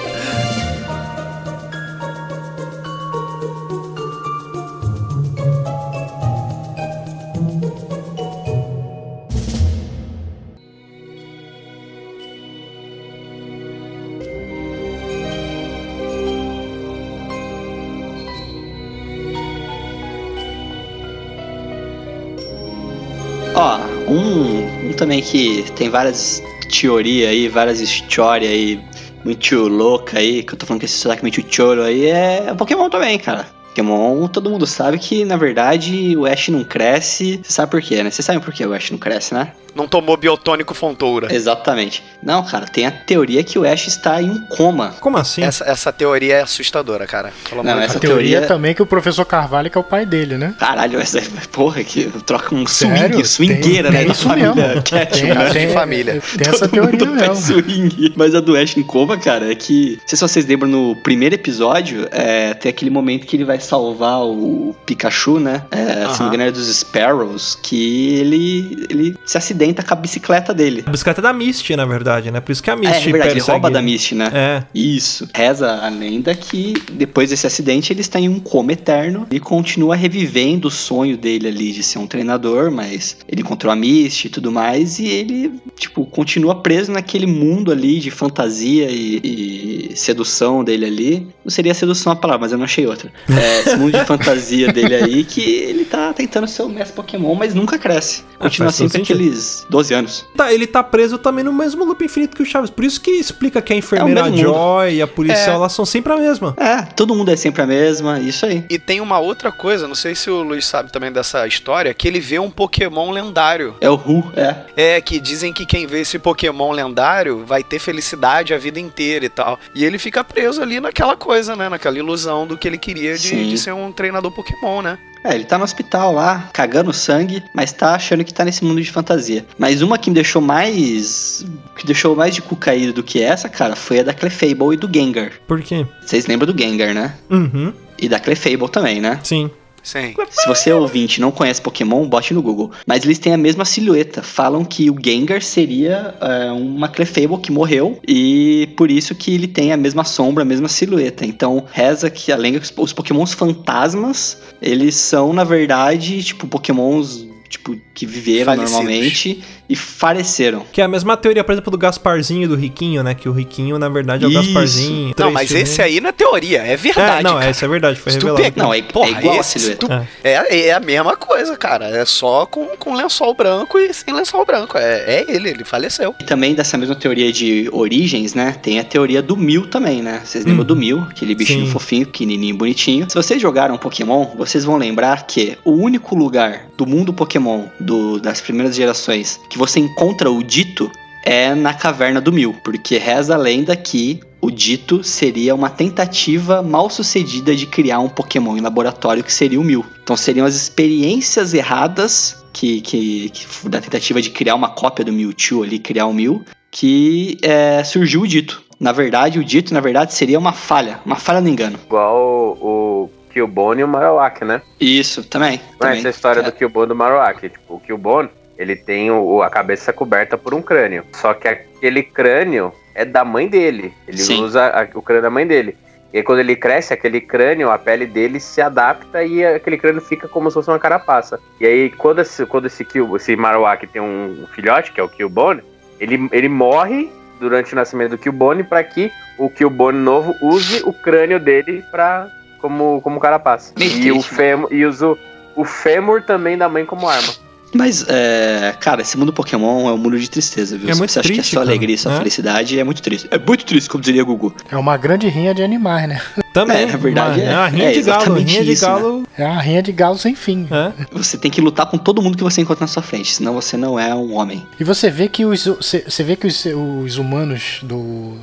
Um, um também que tem várias teorias aí, várias histórias aí, muito louca aí, que eu tô falando que esse sotaque muito choro aí, é Pokémon também, cara. Pokémon, todo mundo sabe que, na verdade, o Ash não cresce. Você sabe por quê, né? Você sabe por que o Ash não cresce, né? Não tomou biotônico fontoura. Exatamente. Não, cara, tem a teoria que o Ash está em um coma. Como assim? Essa, essa teoria é assustadora, cara. Pelo Não, essa A teoria teoria- também é que o professor Carvalho que é o pai dele, né? Caralho, essa porra que troca um Sério? swing, swingueira, Tem- né? tem da família mesmo. Cat, Tem, de família. Tem essa Todo mundo teoria mesmo. swing. Mas a do Ash em coma, cara, é que. Não sei se vocês lembram no primeiro episódio, é, tem aquele momento que ele vai salvar o Pikachu, né? É, Se não me engano, é dos Sparrows, que ele, ele se acidenta com a bicicleta dele. A bicicleta é da Misty, na verdade, né? Por isso que a É, Misty é verdade, ele rouba da. Misty, né? É. Isso. Reza a lenda que depois desse acidente ele está em um coma eterno e continua revivendo o sonho dele ali de ser um treinador, mas ele encontrou a Misty e tudo mais e ele, tipo, continua preso naquele mundo ali de fantasia e, e sedução dele ali. Não seria sedução a palavra, mas eu não achei outra. É, esse mundo de fantasia dele aí que ele tá tentando ser o mestre Pokémon, mas nunca cresce. Continua faz todo sempre sentido. Aqueles 12 anos. Tá, ele tá preso também no mesmo loop infinito que o Chaves. Por isso que explica que a enfermeira É. Joy e a policial, É. elas são sempre a mesma. É, todo mundo é sempre a mesma, isso aí. E tem uma outra coisa, não sei se o Luiz sabe também dessa história, que ele vê um Pokémon lendário. É o Ru, é. É, que dizem que quem vê esse Pokémon lendário vai ter felicidade a vida inteira e tal. E ele fica preso ali naquela coisa, né? Naquela ilusão do que ele queria de, de ser um treinador Pokémon, né? É, ele tá no hospital lá, cagando sangue, mas tá achando que tá nesse mundo de fantasia. Mas uma que me deixou mais. que deixou mais de cu caído do que essa, cara, foi a da Clefable e do Gengar. Por quê? Vocês lembram do Gengar, né? Uhum, E da Clefable também, né? sim. Sim. Se você é ouvinte não conhece Pokémon, bote no Google. Mas eles têm a mesma silhueta. Falam que o Gengar seria é, uma Clefable que morreu e por isso que ele tem a mesma sombra, a mesma silhueta. Então, reza que além dos os Pokémons fantasmas, eles são, na verdade, tipo, Pokémons tipo, que viveram Falecidos. normalmente e faleceram. Que é a mesma teoria, por exemplo, do Gasparzinho e do Riquinho, né? Que o Riquinho, na verdade, é o Isso. Gasparzinho. Não, mas filmes. esse aí não é teoria, é verdade. É, não, cara. essa é verdade, foi revelado. pega- Não, é- Porra, é igual a esse, se silhueta. tu- é. É, a mesma coisa, cara. É só com, com lençol branco e sem lençol branco. É, é ele, ele faleceu. E também dessa mesma teoria de origens, né? Tem a teoria do Mil também, né? Vocês lembram do Mil, aquele bichinho Sim. fofinho, pequenininho, bonitinho. Se vocês jogaram Pokémon, vocês vão lembrar que o único lugar do mundo Pokémon do- das primeiras gerações que você encontra o Dito é na caverna do Mil, porque reza a lenda que o Dito seria uma tentativa mal sucedida de criar um Pokémon em laboratório que seria o Mil. Então seriam as experiências erradas que, que, que- da tentativa de criar uma cópia do Mewtwo ali, criar o Mew, que é, surgiu o Dito. Na verdade, o Dito, na verdade, seria uma falha, uma falha no engano. Igual o Killbone e o Marowak, né? Isso, também. Não é também. essa história É. do Killbone e do Marowak. Tipo, o Killbone, ele tem o, a cabeça coberta por um crânio. Só que aquele crânio é da mãe dele. Ele Sim. usa a- o crânio da mãe dele. E aí, quando ele cresce, aquele crânio, a pele dele se adapta e aquele crânio fica como se fosse uma carapaça. E aí, quando esse, quando esse, Kill, esse Marowak tem um filhote, que é o Killbone, ele, ele morre durante o nascimento do Killbone para que o Killbone novo use o crânio dele pra, como, como carapaça. Meio E, o triste, né? fêmur, e usa o, o fêmur também da mãe como arma. Mas, é, cara, esse mundo Pokémon é um mundo de tristeza, viu? É muito você acha que é triste, só cara, alegria, só né? felicidade, é muito triste. É muito triste, como diria Gugu. É uma grande rinha de animais, né? Também, É, na verdade, uma, é- uma rinha é de galo, rinha de isso, né? galo. É uma rinha de galo sem fim. É. Você tem que lutar com todo mundo que você encontra na sua frente, senão você não é um homem. E você vê que os, você você vê que os, os humanos do,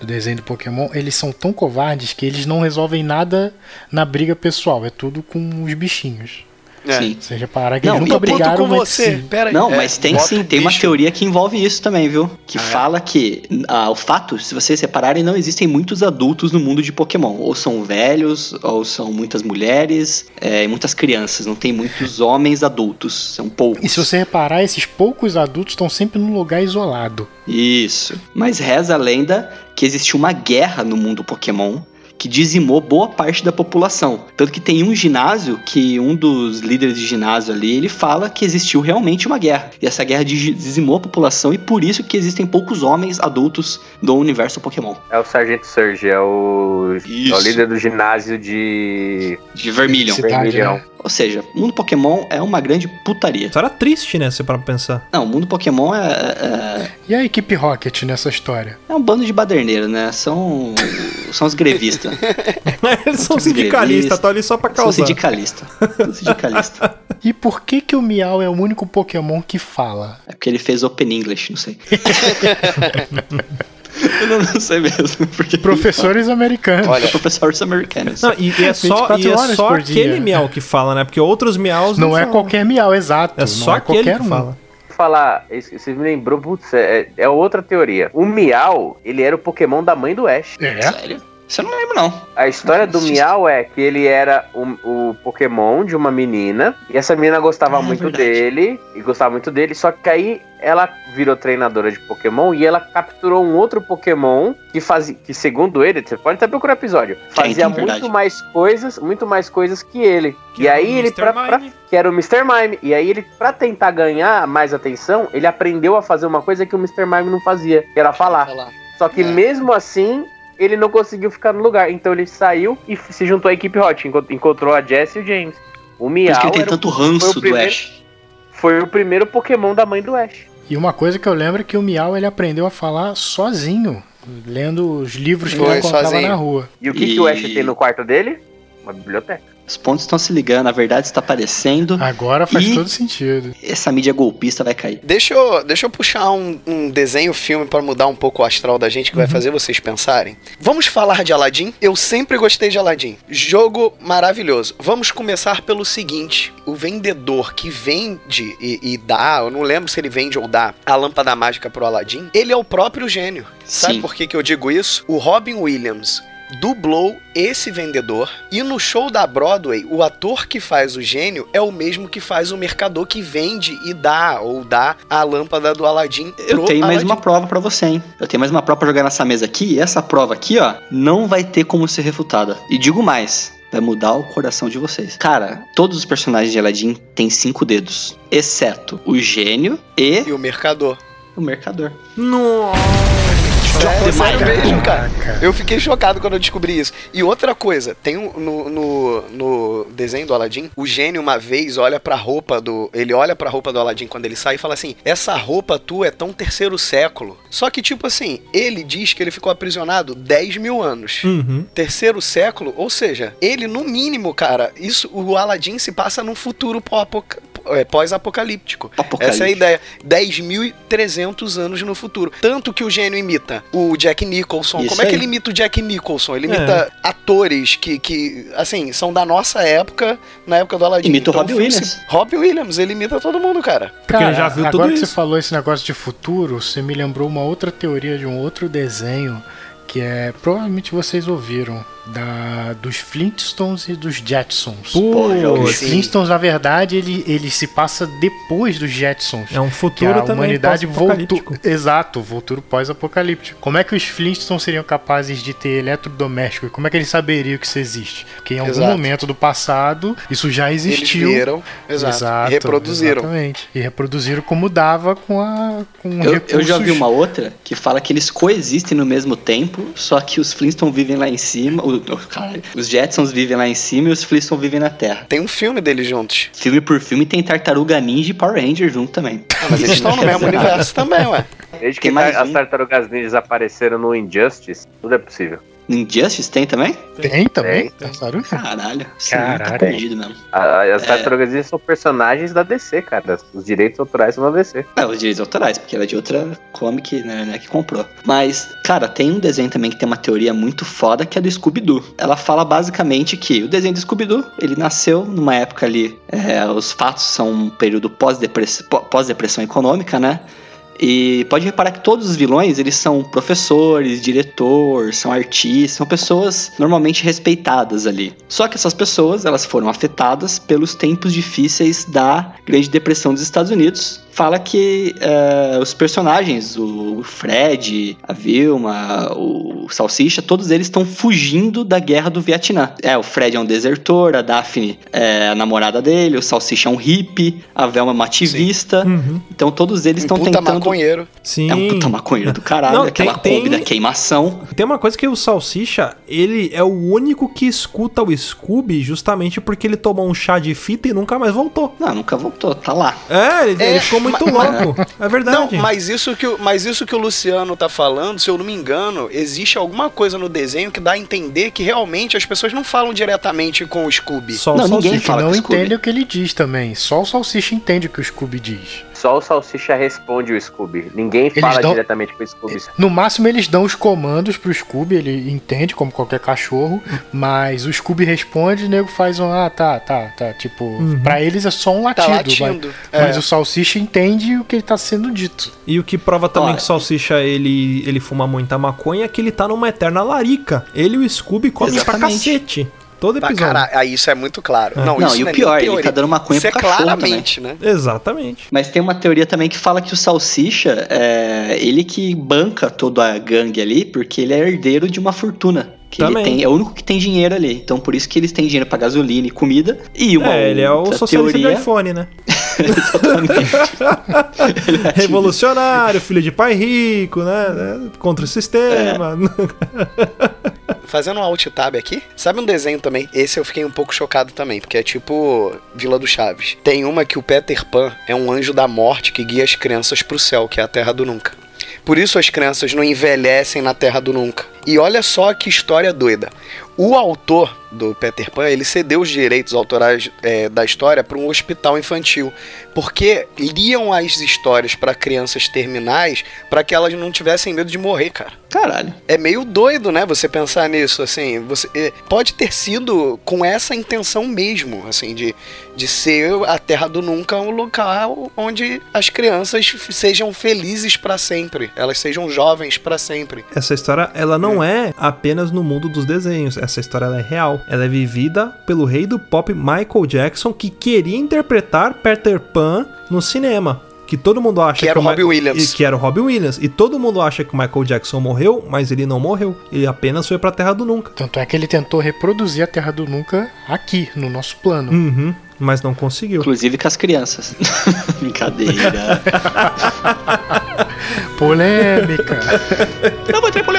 do desenho do Pokémon, eles são tão covardes que eles não resolvem nada na briga pessoal. É tudo com os bichinhos. É. Sim. Você reparar que Não, eles nunca brigaram com você. Pera aí. Não, É, mas tem sim, tem uma teoria que envolve isso também, viu? Que Ah, é? fala que ah, o fato, se vocês separarem, não existem muitos adultos no mundo de Pokémon. Ou são velhos, ou são muitas mulheres, é, e muitas crianças. Não tem muitos homens adultos, são poucos. E se você reparar, esses poucos adultos estão sempre num lugar isolado. Isso. Mas reza a lenda que existiu uma guerra no mundo Pokémon que dizimou boa parte da população. Tanto que tem um ginásio que um dos líderes de ginásio ali, ele fala que existiu realmente uma guerra. E essa guerra di- dizimou a população e por isso que existem poucos homens adultos do universo Pokémon. É o Sargento Surge, é o, é o líder do ginásio de De Vermilion. Cidade, né? Ou seja, o mundo Pokémon é uma grande putaria. Isso era triste, né? Se para pensar. Não, o mundo Pokémon é, é, E a equipe Rocket nessa história? é um bando de baderneiros, né? São, são os grevistas. Eles são sindicalistas, estão ali só pra causar. sindicalistas. São sindicalistas. E por que que o Miau é o único Pokémon que fala? É porque ele fez Open English, não sei. Eu não, não sei mesmo. Porque Professores americanos. Olha, professores americanos. Não, e, e é só, 24 e é só por dia. aquele miau que fala, né? Porque outros miaus não é falam. qualquer Miau, exato. É só não é aquele qualquer que um. fala. falar, você me lembrou, putz, é, é outra teoria. O Miau, ele era o Pokémon da mãe do Ash. É. Sério? Você não lembra, não. A história do. Miau é que ele era o, o Pokémon de uma menina, e essa menina gostava Ah, muito verdade. dele, e gostava muito dele, só que aí ela virou treinadora de Pokémon e ela capturou um outro Pokémon que fazia, que segundo ele, você pode até procurar o episódio, fazia verdade. muito mais coisas, muito mais coisas que ele. Que e era aí o ele, Mr. pra, pra- que era o Mr. Mime, e aí ele, pra tentar ganhar mais atenção, ele aprendeu a fazer uma coisa que o Mr. Mime não fazia, que era falar. Só que É. mesmo assim, ele não conseguiu ficar no lugar. Então ele saiu e se juntou à equipe Hot. enco- Encontrou a Jess e o James. O Por Miau isso que ele tem tanto foi ranço o do primeiro- Ash. foi o primeiro Pokémon da mãe do Ash. E uma coisa que eu lembro é que o Miau ele aprendeu a falar sozinho, lendo os livros que ele encontrava na rua. E o que, E- que o Ash tem no quarto dele? Uma biblioteca. Os pontos estão se ligando, a verdade está aparecendo. Agora faz E- todo sentido. Essa mídia golpista vai cair. Deixa eu, deixa eu puxar um, um desenho, filme pra mudar um pouco o astral da gente que vai fazer vocês pensarem. Vamos falar de Aladdin? Eu sempre gostei de Aladdin. Jogo maravilhoso. Vamos começar pelo seguinte: o vendedor que vende e, e dá, eu não lembro se ele vende ou dá a lâmpada mágica pro Aladdin, ele é o próprio gênio. Sabe Sim. por que, que eu digo isso? O Robin Williams dublou esse vendedor e no show da Broadway o ator que faz o gênio é o mesmo que faz o mercador que vende e dá ou dá a lâmpada do Aladdin Eu tenho mais Aladdin. uma prova pra você, hein? Eu tenho mais uma prova pra jogar nessa mesa aqui. E essa prova aqui, ó, não vai ter como ser refutada. E digo mais. vai mudar o coração de vocês. Cara, todos os personagens de Aladdin têm cinco dedos, exceto o gênio e E o mercador. o mercador. Nossa. Sério, sério mesmo, cara. Eu fiquei chocado quando eu descobri isso. E outra coisa, tem um, no, no, no desenho do Aladdin, o gênio uma vez olha pra roupa do. Ele olha pra roupa do Aladdin quando ele sai e fala assim: Essa roupa tua é tão terceiro século. Só que, tipo assim, ele diz que ele ficou aprisionado 10 mil anos. Uhum. Terceiro século, ou seja, ele, no mínimo, cara, isso, o Aladdin se passa num futuro é, pós-apocalíptico. Essa é a ideia. 10.300 anos no futuro. Tanto que o gênio imita o Jack Nicholson. Isso Como é que ele imita o Jack Nicholson? Ele É. imita atores que, que, assim, são da nossa época, na época do Aladdin. Imita o Então, Robbie filme Williams. se- Robbie Williams, ele imita todo mundo, cara. Porque ele já viu agora tudo que isso. você falou esse negócio de futuro, você me lembrou uma outra teoria de um outro desenho que é provavelmente vocês ouviram da dos Flintstones e dos Jetsons. Os Putz, Sim. Flintstones, na verdade, ele, ele se passa depois dos Jetsons. é um Que futuro a também humanidade voltou. Exato, futuro pós-apocalíptico. Como é que os Flintstones seriam capazes de ter eletrodoméstico? E como é que eles saberiam que isso existe? Porque em algum Exato. momento do passado isso já existiu. Eles viram, exato, e reproduziram. Exatamente. E reproduziram como dava com a com Eu, eu já vi recursos- uma outra que fala que eles coexistem no mesmo tempo, só que os Flintstones vivem lá em cima, o, o- caralho, os Jetsons vivem lá em cima e os Flintstones vivem na Terra. Tem um filme deles juntos. Filme por filme tem Tartaruga Ninja e Power Ranger junto também. Ah, mas eles estão no mesmo universo também, ué. Desde que as um. tartarugas ninjas apareceram no Injustice, tudo é possível. Injustice tem também? Tem também? Tem. Tartaruga? Caralho, tá Caralho. perdido mesmo. As É. tartarugas ninjas são personagens da DC, cara. Os direitos autorais são da DC. É, os direitos autorais, porque ela é de outra comic, né, né, que comprou. Mas, cara, tem um desenho também que tem uma teoria muito foda, que é do Scooby-Doo. Ela fala basicamente que o desenho do Scooby-Doo, ele nasceu numa época ali, é, os fatos são um período pós-depress- pó- pós-depressão econômica, né? E pode reparar que todos os vilões, eles são professores, diretor, são artistas, são pessoas normalmente respeitadas ali. Só que essas pessoas, elas foram afetadas pelos tempos difíceis da Grande Depressão dos Estados Unidos. Fala que eh, os personagens, o Fred, a Vilma, o Salsicha, todos eles estão fugindo da guerra do Vietnã. É, o Fred é um desertor, a Daphne é a namorada dele, o Salsicha é um hippie, a Velma é uma ativista. Uhum. Então todos eles estão tentando. Maconheiro. Sim. É um puta maconheiro do caralho, Não, aquela tem- Kombi tem- da queimação. Tem uma coisa que o Salsicha, ele é o único que escuta o Scooby justamente porque ele tomou um chá de fita e nunca mais voltou. Não, nunca voltou, tá lá. É, ele, É, ele ficou muito louco. É Não, verdade. mas isso, que, o- mas isso que o Luciano tá falando, se eu não me engano, existe alguma coisa no desenho que dá a entender que realmente as pessoas não falam diretamente com o Scooby. Só Não, o ninguém Salsicha. fala não com o Scooby. entende o que ele diz também. Só o Salsicha entende o que o Scooby diz. Só o Salsicha responde o Scooby. Ninguém fala dão- diretamente com o Scooby. No máximo eles dão os comandos pro Scooby, ele entende como qualquer cachorro, mas o Scooby responde e o nego faz um, ah, tá, tá, tá. Tipo, pra eles é só um Tá latido. latindo. Mas, mas É. o Salsicha entende o que ele tá sendo dito. E o que prova também Olha. que o Salsicha ele, ele fuma muita maconha é que ele tá numa eterna larica. Ele e o Scooby comem pra cacete. Todo Pra episódio. caralho, aí isso é muito claro. É. Não, Não, isso e o não é pior, ele tá dando maconha Isso é pro cachorro claramente, né? Exatamente. Mas tem uma teoria também que fala que o Salsicha, é ele que banca toda a gangue ali, porque ele é herdeiro de uma fortuna. Que ele Também. tem, é o único que tem dinheiro ali. Então por isso que eles têm dinheiro pra gasolina e comida. E uma é, ele é o socialista teoria, de iPhone, né? Exatamente. É Revolucionário, filho de pai rico, né? Contra o sistema. Fazendo um alt tab aqui, sabe um desenho também? Esse eu fiquei um pouco chocado também, porque é tipo Vila do Chaves. Tem uma que o Peter Pan é um anjo da morte que guia as crianças pro céu, que é a Terra do Nunca. Por isso as crianças não envelhecem na Terra do Nunca. E olha só que história doida. O autor do Peter Pan, ele cedeu os direitos autorais é, da história para um hospital infantil, porque liam as histórias para crianças terminais para que elas não tivessem medo de morrer, cara. Caralho. É meio doido, né? Você pensar nisso, assim. Você é, pode ter sido com essa intenção mesmo, assim, de, de ser a Terra do Nunca um local onde as crianças sejam felizes para sempre, elas sejam jovens para sempre. Essa história, ela não é apenas no mundo dos desenhos. Essa história ela é real. Ela é vivida pelo rei do pop Michael Jackson, que queria interpretar Peter Pan no cinema. que todo mundo acha Que era o o Ma- Robin Williams. E que era o Robin Williams. E todo mundo acha que o Michael Jackson morreu, mas ele não morreu. Ele apenas foi pra Terra do Nunca. Tanto é que ele tentou reproduzir a Terra do Nunca aqui, no nosso plano. Uhum, mas não conseguiu. Inclusive com as crianças. Brincadeira. Polêmica. Não vou ter polêmica.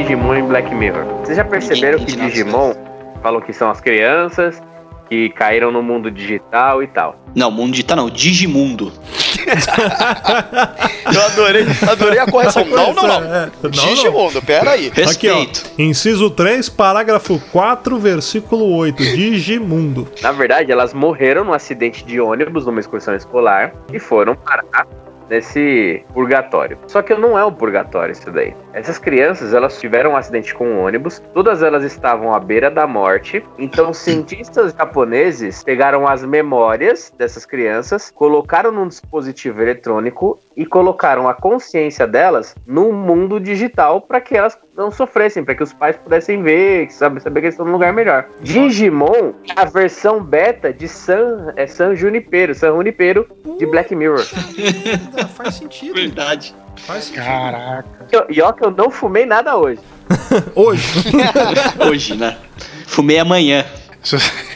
Digimon e Black Mirror? Vocês já perceberam que Digimon falam que são as crianças que caíram no mundo digital e tal. Não, mundo digital não, Digimundo. Eu adorei, adorei a correção. Não, não, não. É, não, Digimundo, pera aí. Respeito. Aqui, ó. Inciso 3, parágrafo 4, versículo 8. Digimundo. Na verdade, elas morreram num acidente de ônibus numa excursão escolar e foram parar nesse purgatório. Só que não é um purgatório isso daí. Essas crianças, elas tiveram um acidente com um ônibus, todas elas estavam à beira da morte, então cientistas japoneses pegaram as memórias dessas crianças, colocaram num dispositivo eletrônico e colocaram a consciência delas no mundo digital para que elas não sofressem, para que os pais pudessem ver, saber, saber que eles estão num lugar melhor. Digimon é a versão beta de San, é San Junipero, San Junipero de Black Mirror. Faz sentido. Verdade. Faz sentido. Caraca. E ó- E ó que eu não fumei nada hoje. Hoje. Hoje, né? Fumei amanhã.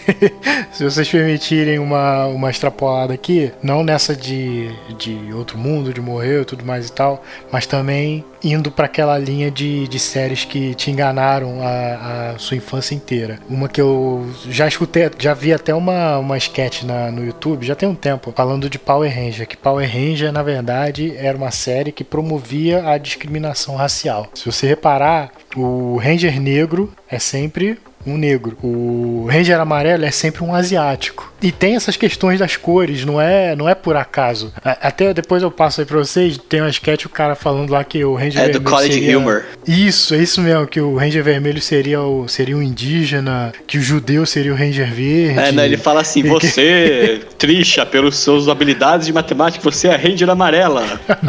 Se, vocês permitirem uma, uma extrapolada aqui, não nessa de, de outro mundo, de morrer e tudo mais e tal, mas também indo pra aquela linha de, de séries que te enganaram a, a sua infância inteira. Uma que eu já escutei, já vi até uma, uma sketch na, no YouTube, já tem um tempo, falando de Power Ranger, que Power Ranger, na verdade, era uma série que promovia a discriminação racial. Se você reparar, o Ranger negro é sempre um negro. O Ranger amarelo é sempre um asiático. E tem essas questões das cores, não é, não é por acaso. A- Até depois eu passo aí pra vocês, tem uma sketch o cara falando lá que o Ranger É do vermelho College seria... Humor. Isso, é isso mesmo, que o Ranger vermelho seria o seria um indígena, que o judeu seria o Ranger verde. É, não, ele fala assim: você, Trisha, pelas suas habilidades de matemática, você é Ranger amarela.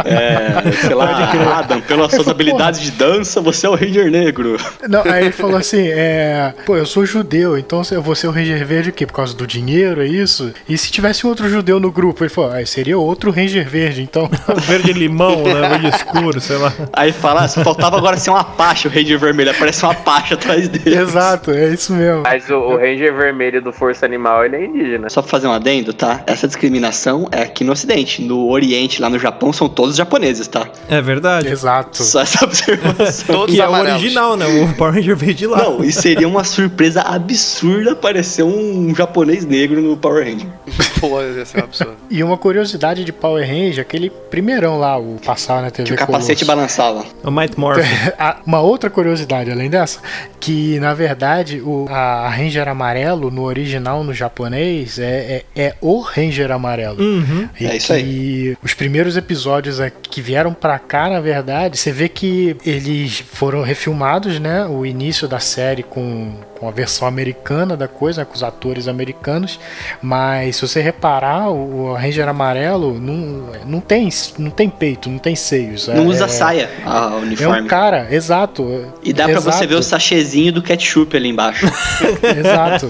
É, sei lá, Adam, pelas suas habilidades de dança, você é o Ranger negro. Não, aí ele falou assim, é, pô, eu sou judeu, então eu vou ser o Ranger Verde o quê? Por causa do dinheiro, é isso? E se tivesse um outro judeu no grupo? Ele falou, ah, seria outro Ranger Verde, então... Verde limão, né? Verde escuro, sei lá. Aí fala: ah, só faltava agora ser um Apache, o Ranger vermelho. Aparece um Apache atrás dele. Exato, é isso mesmo. Mas o, o Ranger vermelho do Força Animal, ele é indígena. Só pra fazer um adendo, tá? Essa discriminação é aqui no Ocidente. No Oriente, lá no Japão, são todos japoneses, tá? É verdade. Exato. Só essa observação. Todos Que é o original, né? O Power Ranger veio de lá. Não, e seria uma surpresa absurda aparecer um japonês negro no Power Ranger. Pô, ia ser um absurdo. E uma curiosidade de Power Ranger, aquele primeirão lá, o passar na TV Que o capacete Colosso. balançava. O Might Morph. Uma outra curiosidade além dessa, que na verdade o, a Ranger amarelo no original no japonês é, é, é o Ranger amarelo. Uhum. E É isso aí. os primeiros episódios aqui que vieram pra cá, na verdade, você vê que eles foram refilmados, né? O início da série com, com a versão americana da coisa, né, com os atores americanos. Mas se você reparar, o, Ranger amarelo não, não, tem, não tem peito, não tem seios. Não É- usa é, saia, a É uniforme. um cara, exato. E dá pra você ver o sachezinho do ketchup ali embaixo. Exato.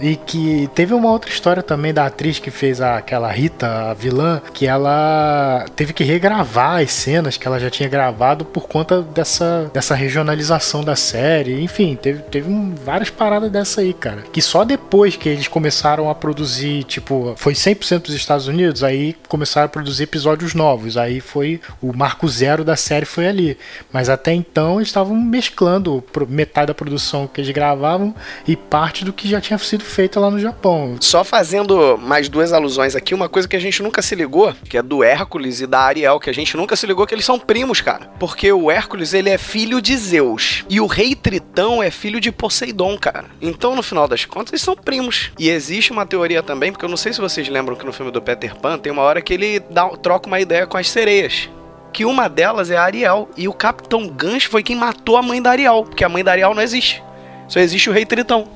E que teve uma outra história também da atriz que fez a- aquela Rita, a vilã, que ela teve que regravar as cenas que ela já tinha gravado por conta dessa, dessa regionalização da série. Enfim, teve, teve várias paradas dessa aí, cara. Que só depois que eles começaram a produzir, tipo, foi 100% dos Estados Unidos, aí começaram a produzir episódios novos. Aí foi o marco zero da série foi ali. Mas até então eles estavam mesclando metade da produção que eles gravavam e parte do que já tinha sido feito lá no Japão. Só fazendo mais duas alusões aqui, uma coisa que a gente nunca se ligou, que é do Hércules e da Ariel, que a gente nunca se ligou que eles são primos, cara. Porque o Hércules, ele é filho de Zeus. E o rei Tritão é filho de Poseidon, cara. Então, no final das contas, eles são primos. E existe uma teoria também, porque eu não sei se vocês lembram que no filme do Peter Pan tem uma hora que ele dá, troca uma ideia com as sereias. Que uma delas é a Ariel. E o Capitão Gancho foi quem matou a mãe da Ariel. Porque a mãe da Ariel não existe. Só existe o rei Tritão.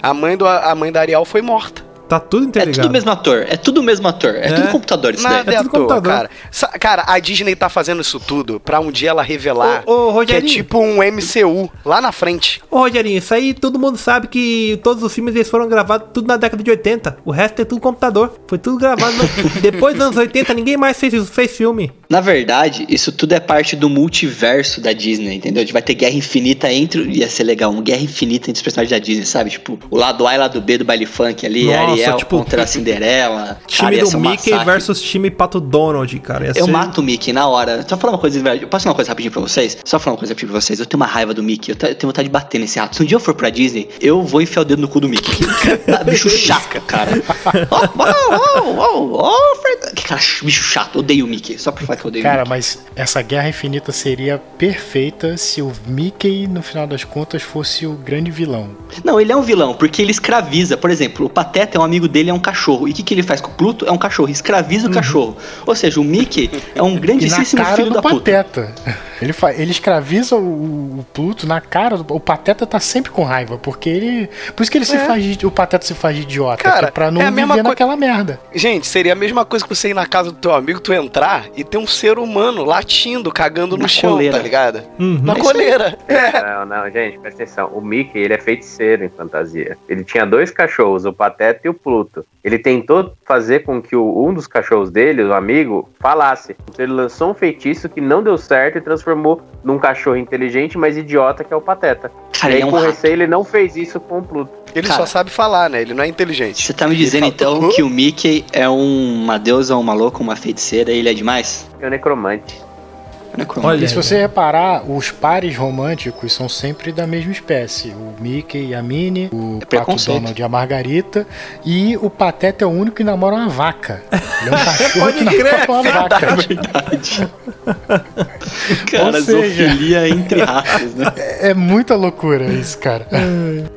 A mãe, do, a mãe da Ariel foi morta. Tá tudo É interligado. tudo o mesmo ator. É tudo o mesmo ator. É, É. tudo computador isso Nada daí. é à tudo toa, computador. cara. Sa- Cara, a Disney tá fazendo isso tudo pra um dia ela revelar Ô, ô, que é tipo um MCU lá na frente. Ô, Rogerinho, isso aí todo mundo sabe que todos os filmes eles foram gravados tudo na década de 80. O resto é tudo computador. Foi tudo gravado. no- Depois dos anos 80, ninguém mais fez, fez filme. Na verdade, isso tudo é parte do multiverso da Disney, entendeu? A gente vai ter guerra infinita entre. Ia ser legal, uma guerra infinita entre os personagens da Disney, sabe? Tipo, o lado A e o lado B do baile funk ali, Nossa, Ariel tipo, contra a Cinderela. Time Cara, do um Mickey massacre. versus time Pato Donald, cara. Ia Eu ser- mato o Mickey na hora. Só falar uma coisa verdade. Eu posso falar uma coisa rapidinho pra vocês? Só falar uma coisa rapidinho pra vocês. Eu tenho uma raiva do Mickey. Eu te- eu tenho vontade de bater nesse rato. Se um dia eu for pra Disney, eu vou enfiar o dedo no cu do Mickey. Bicho chato, cara. Ó, ó, ó, ó, ó, Fred- Que cara, bicho chato. Odeio o Mickey. Só pra falar que eu odeio o Cara, Mickey. mas essa guerra infinita seria perfeita se o Mickey, no final das contas, fosse o grande vilão. Não, ele é um vilão, porque ele escraviza. Por exemplo, o Pateta é um amigo dele, é um cachorro. E o que, que ele faz com o Pluto? É um cachorro. Escraviza o cachorro. Ou seja, o Mickey é um Uhum. Grandíssimo filho da puta. Ele, fa- ele escraviza o, o Pluto na cara do. O Pateta tá sempre com raiva, porque ele. Por isso que ele se faz. de- O Pateta se faz de idiota. Cara, que é pra não é a mesma viver coi- naquela merda. Gente, seria a mesma coisa que você ir na casa do teu amigo, tu entrar e ter um ser humano latindo, cagando no Na chão, coleira. tá ligado? Uhum. Na É coleira. É. Não, não, gente, presta atenção. O Mickey, ele é feiticeiro em fantasia. Ele tinha dois cachorros, o Pateta e o Pluto. Ele tentou fazer com que o- um dos cachorros dele, o amigo, falasse. Então ele lançou um feitiço que não deu certo e transformou num cachorro inteligente, mas idiota, que é o Pateta. Cara, e aí, ele é um com rato. receio, ele não fez isso com o Pluto. Ele Cara. só sabe falar, né? Ele não é inteligente. Você tá me dizendo então que o Mickey é um- uma deusa, uma louca, uma feiticeira e ele é demais? É o necromante. Né? Olha, E se você reparar, os pares românticos são sempre da mesma espécie. O Mickey e a Minnie, o É Pato. Donald e a Margarita. E o Pateta é o único que namora uma vaca. Ele é um cachorro que namora uma vaca. verdade. Cara, seja- zoofilia entre raças, né? É muita loucura isso, cara.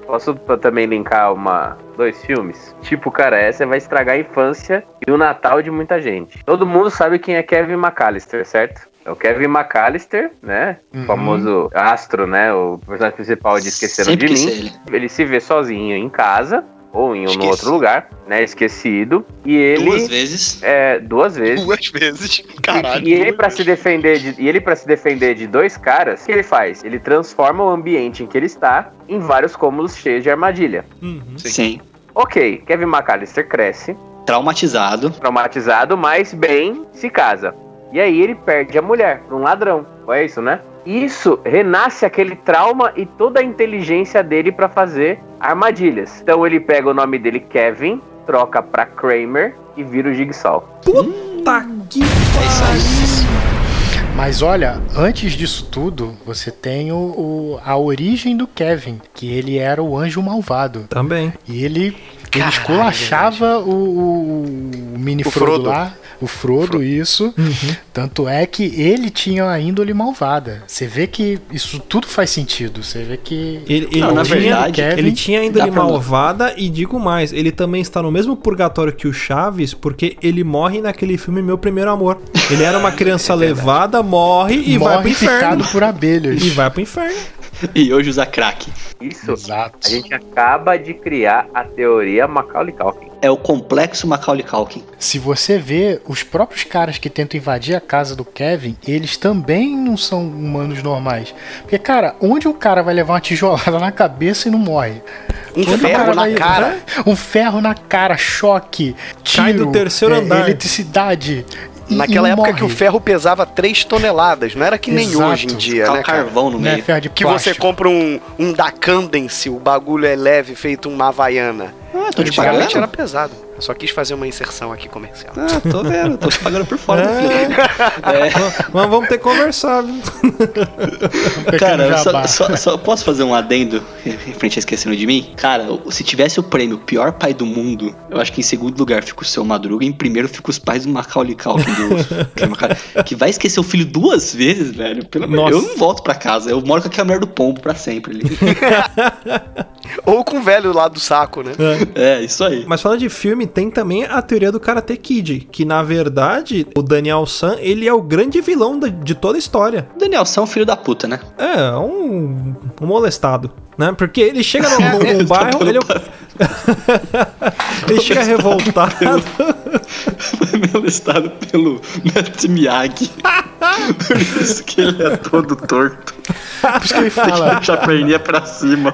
Posso p- também linkar uma, dois filmes? Tipo, cara, essa vai estragar a infância e o Natal de muita gente. Todo mundo sabe quem é Kevin McAllister, certo? É o Kevin McAllister, né? Uhum. O famoso astro, né? O personagem principal de Esqueceram Sempre de Mim. ele. Ele se vê sozinho em casa ou em um outro lugar, né? Esquecido. E ele. Duas vezes. É, duas vezes. Duas vezes. Caralho. E ele para se defender de, e ele para se defender de dois caras, o que ele faz? Ele transforma o ambiente em que ele está em vários cômodos cheios de armadilha. Uhum. Sim. Ok, Kevin McAllister cresce, Traumatizado. traumatizado, mas bem se casa. E aí ele perde a mulher pra um ladrão. É isso, né? Isso renasce aquele trauma e toda a inteligência dele pra fazer armadilhas. Então ele pega o nome dele Kevin, troca pra Kramer e vira o Jigsaw. Puta que É isso aí. Mas olha, antes disso tudo, você tem o, o- a origem do Kevin, que ele era o anjo malvado. Também. E ele, ele Caralho, esculachava o, o, o mini O Frodo, Frodo. lá. O Frodo, isso. Tanto é que ele tinha a índole malvada. Você vê que isso tudo faz sentido. Você vê que. Ele, ele Não, na tinha, verdade, Kevin, ele tinha a índole malvada e digo mais, ele também está no mesmo purgatório que o Chaves, porque ele morre naquele filme Meu Primeiro Amor. Ele era uma criança levada, morre e vai pro morre inferno. por abelhas. E vai pro inferno. E hoje usa crack. Isso. Exato. A gente acaba de criar a teoria Macaulay Culkin. É o complexo Macaulay Culkin. Se você vê, os próprios caras que tentam invadir a casa do Kevin, eles também não são humanos normais. Porque, cara, onde o cara vai levar uma tijolada na cabeça e não morre? Um Onde ferro na vai- cara. Um ferro na cara, choque, tiro, Cai do terceiro é, andar. eletricidade. Naquela época morre. que o ferro pesava 3 toneladas, não era que nem Exato. hoje em dia, Tá né, carvão no Não é meio. ferro de Que você compra um, um da Candence, o bagulho é leve, feito uma havaiana. Ah, tô te pagando. era pesado. Eu só quis fazer uma inserção aqui comercial. Ah, tô vendo. Tô te pagando por fora. É. É. Mas vamos ter que conversar, Cara, só, só- só posso fazer um adendo referente a esquecendo de mim? Cara, se tivesse o prêmio pior pai do mundo, eu acho que em segundo lugar fica o seu Madruga, em primeiro fica os pais do Macaulay Culkin, do, que vai esquecer o filho duas vezes, velho. Pelo amor Nossa. Eu não volto pra casa, eu moro com aquela mulher do pombo pra sempre ali. Ou com o velho lá do saco, né? é, isso aí. Mas falando de filme, tem também a teoria do Karate Kid, que na verdade o Daniel San, ele é o grande vilão de toda a história. O Daniel São é um filho da puta, né? É, um, um molestado, né? Porque ele chega num, num- num bairro, ele é, o, Ele chega revoltado. Foi melestado pelo Matt Miyagi. Por isso que ele é todo torto. Por isso que ele fala. Puxa a perninha pra cima.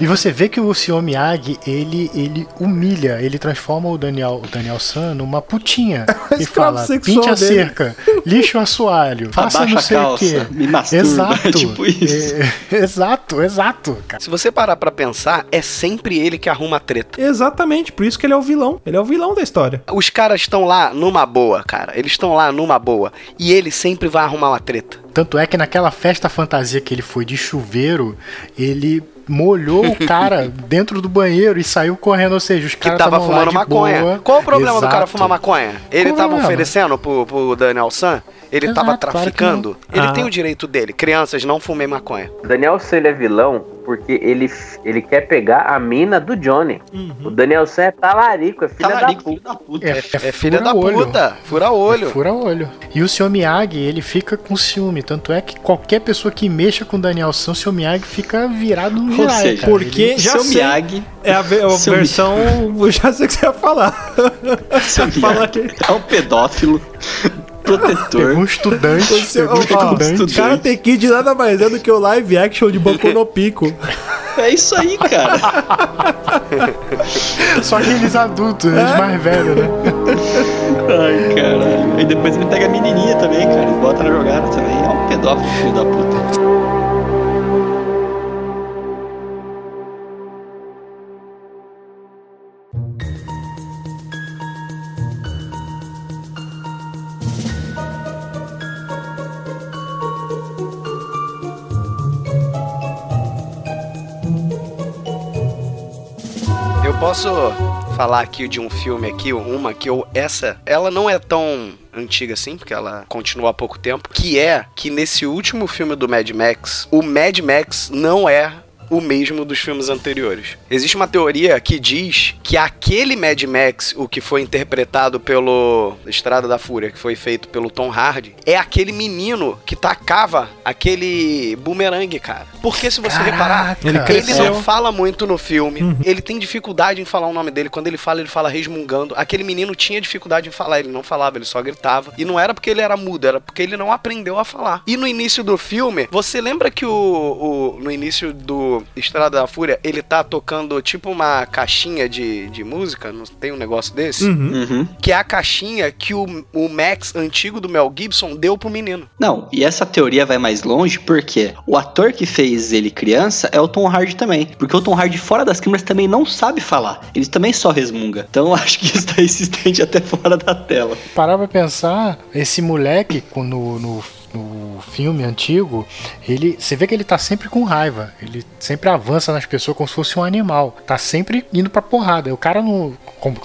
E você vê que o Sr. Miyagi, ele, ele humilha, ele transforma o Daniel, o Daniel San numa putinha. Escravo fala, sexual pinte a dele." cerca, lixe o assoalho, faça Abaixa não sei a o quê. calça, me masturba, Exato. tipo isso. É, exato, exato, cara. Se você parar pra pensar, é sempre ele que arruma a treta. Exatamente, por isso que ele é o vilão. Ele é o vilão da história. Os caras estão lá numa boa, cara. Eles estão lá numa boa. E ele sempre vai arrumar uma treta. Tanto é que naquela festa fantasia que ele foi de chuveiro, ele molhou o cara dentro do banheiro e saiu correndo, ou seja, os Que caras tava tavam lá fumando maconha. boa. Qual o problema do cara Exato. fumar maconha? Ele Qual o tava problema? oferecendo pro, pro Daniel San? Ele Exato, tava claro traficando? ele Ah. tem o direito dele. Crianças, não fumem maconha. Daniel San ele é vilão porque ele, ele quer pegar a mina do Johnny. O Daniel San é talarico, é filha Talarico, da filho puta. da puta. É, É filha da fura-olho. puta. Fura olho. Fura olho. E o Sr. Miyagi, ele fica com ciúme. Tanto é que qualquer pessoa que mexa com o Daniel San, o Sr. Miyagi fica virado no seja, cara. porque Ele- já Seu sei. Miyagi, É a, a Seu versão. Eu já sei o que você ia falar. seu Fala Miyagi é um pedófilo, protetor. Pegou um estudante, pegou um ó, ó, estudante. cara tem Kid nada mais é do que o live action de Boku no Pico. É isso aí, cara. Só aqueles adultos, né, os mais velhos, né? Ai, caralho. E depois ele pega a menininha também, cara. Ele bota na jogada também. É um pedófilo, filho da puta. Posso falar aqui de um filme aqui, uma que eu essa, ela não é tão antiga assim, porque ela continua há pouco tempo, que é que nesse último filme do Mad Max, o Mad Max não é o mesmo dos filmes anteriores. Existe uma teoria que diz que aquele Mad Max, o que foi interpretado pelo Estrada da Fúria, que foi feito pelo Tom Hardy, é aquele menino que tacava aquele bumerangue, cara. Porque se você reparar, Caraca. Ele ele cresceu. não fala muito no filme. Ele tem dificuldade em falar o nome dele. Quando ele fala, ele fala resmungando. Aquele menino tinha dificuldade em falar. Ele não falava, ele só gritava. E não era porque ele era mudo, era porque ele não aprendeu a falar. E no início do filme, você lembra que o, o- no início do Estrada da Fúria, ele tá tocando tipo uma caixinha de, de música? Não tem um negócio desse? Uhum. Que é a caixinha que o, o Max antigo do Mel Gibson deu pro menino. Não, e essa teoria vai mais longe porque o ator que fez ele criança é o Tom Hardy também. Porque o Tom Hardy fora das câmeras também não sabe falar. Ele também só resmunga. Então eu acho que isso daí se estende até fora da tela. Parar pra pensar, esse moleque com- no, no, no filme antigo, ele, você vê que ele tá sempre com raiva. Ele sempre avança nas pessoas como se fosse um animal. Tá sempre indo pra porrada. O cara não.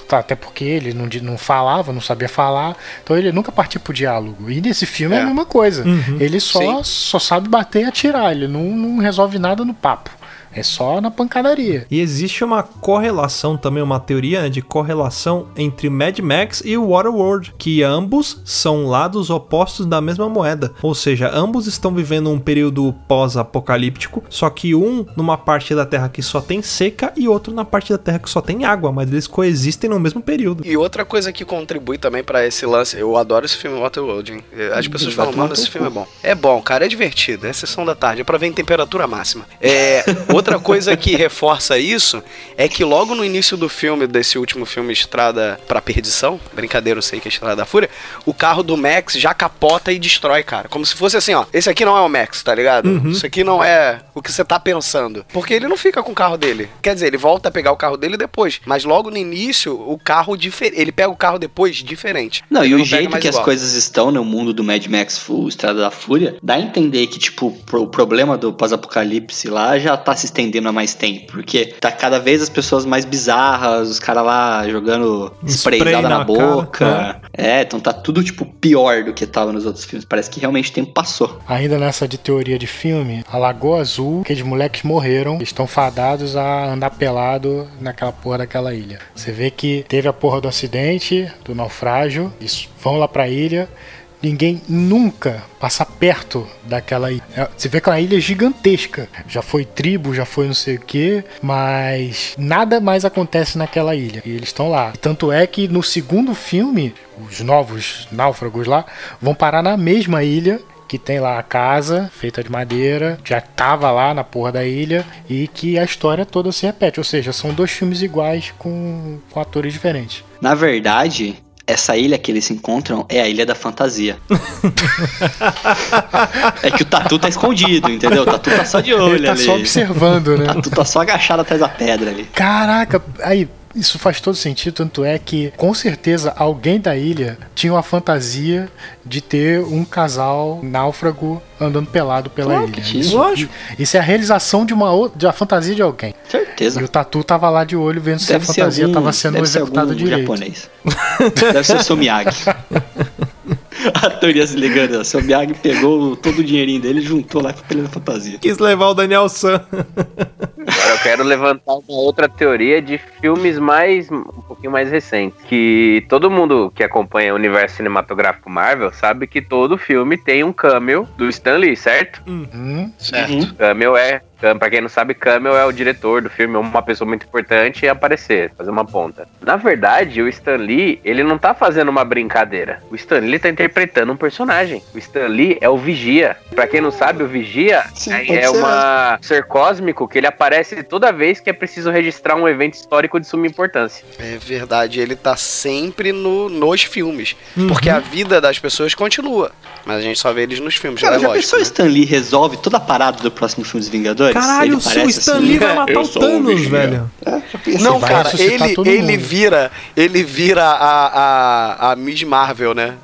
tá, até porque ele não, não falava, não sabia falar. Então ele nunca partia pro diálogo. E nesse filme é, É. a mesma coisa. Ele só, Sim. só sabe bater e atirar. Ele não, não resolve nada no papo. É só na pancadaria. E existe uma correlação também, uma teoria né, de correlação entre Mad Max e o Waterworld, que ambos são lados opostos da mesma moeda. Ou seja, ambos estão vivendo um período pós-apocalíptico, só que um numa parte da Terra que só tem seca e outro na parte da Terra que só tem água, mas eles coexistem no mesmo período. E outra coisa que contribui também pra esse lance, eu adoro esse filme Waterworld, hein? As pessoas falam, mano, esse filme é bom. É bom, cara, é divertido, é sessão da tarde, é pra ver em temperatura máxima. É, outra coisa que reforça isso é que logo no início do filme, desse último filme Estrada pra Perdição, brincadeira, eu sei que é Estrada da Fúria, o carro do Max já capota e destrói, cara. Como se fosse assim, ó, esse aqui não é o Max, tá ligado? Isso aqui não é o que você tá pensando. Porque ele não fica com o carro dele. Quer dizer, ele volta a pegar o carro dele depois. Mas logo no início, o carro diferente. Ele pega o carro depois diferente. Não, Ele e o pega jeito que as igual. coisas estão no mundo do Mad Max Full Estrada da Fúria, dá a entender que, tipo, o problema do pós-apocalipse lá já tá se estendendo há mais tempo. Porque tá cada vez as pessoas mais bizarras, os caras lá jogando Spray sprayzada na, na boca. cara, É, então tá tudo, tipo, pior do que tava nos outros filmes. Parece que realmente o tempo passou. Ainda nessa de teoria de filme, a Lagoa Azul, aqueles moleques morreram, estão fadados a andar pelado naquela porra daquela ilha. Você vê que teve a porra do acidente, do naufrágio, eles vão lá pra ilha, ninguém nunca passa perto daquela ilha. É, Você vê aquela ilha gigantesca. Já foi tribo, já foi não sei o que, mas nada mais acontece naquela ilha. E eles estão lá. Tanto é que no segundo filme, os novos náufragos lá vão parar na mesma ilha que tem lá a casa feita de madeira, já tava lá na porra da ilha e que a história toda se repete. Ou seja, são dois filmes iguais com, com atores diferentes. Na verdade, essa ilha que eles se encontram é a Ilha da Fantasia. é que o Tatu tá escondido, entendeu? O Tatu tá só de olho Ele tá ali. só observando, O né? Tatu tá só agachado atrás da pedra ali. Caraca, aí isso faz todo sentido, tanto é que com certeza alguém da ilha tinha uma fantasia de ter um casal náufrago andando pelado pela Claro ilha. tinha. Isso, Lógico. isso é a realização de uma outra, de uma fantasia de alguém. Certeza. E o Tatu tava lá de olho vendo se Deve a ser fantasia algum, tava sendo deve ser executada direito. japonês. Deve ser Miyagi. A teoria se ligando, o seu Miyagi pegou todo o dinheirinho dele e juntou lá com a fantasia. Quis levar o Daniel San. Agora eu quero levantar uma outra teoria de filmes mais um pouquinho mais recentes. Que todo mundo que acompanha o universo cinematográfico Marvel sabe que todo filme tem um cameo do Stan Lee, certo? Hum, Certo. Cameo é. Pra quem não sabe, Camel é o diretor do filme, uma pessoa muito importante e aparecer, fazer uma ponta. Na verdade, o Stan Lee, ele não tá fazendo uma brincadeira. O Stan Lee tá interpretando um personagem. O Stan Lee é o Vigia. Pra quem não sabe, o Vigia Sim, é, é ser. uma ser cósmico que ele aparece toda vez que é preciso registrar um evento histórico de suma importância. É verdade, ele tá sempre no, nos filmes. Porque a vida das pessoas continua. Mas a gente só vê eles nos filmes, Cara, já é lógico. pensou o né? Stan Lee resolve toda a parada do próximo filme dos Vingadores? Caralho, Ele o parece Stan assim, Lee vai matar Eu o Thanos, velho. Não, vai cara, ele, ele vira. Ele vira a, a, a Miss Marvel, né?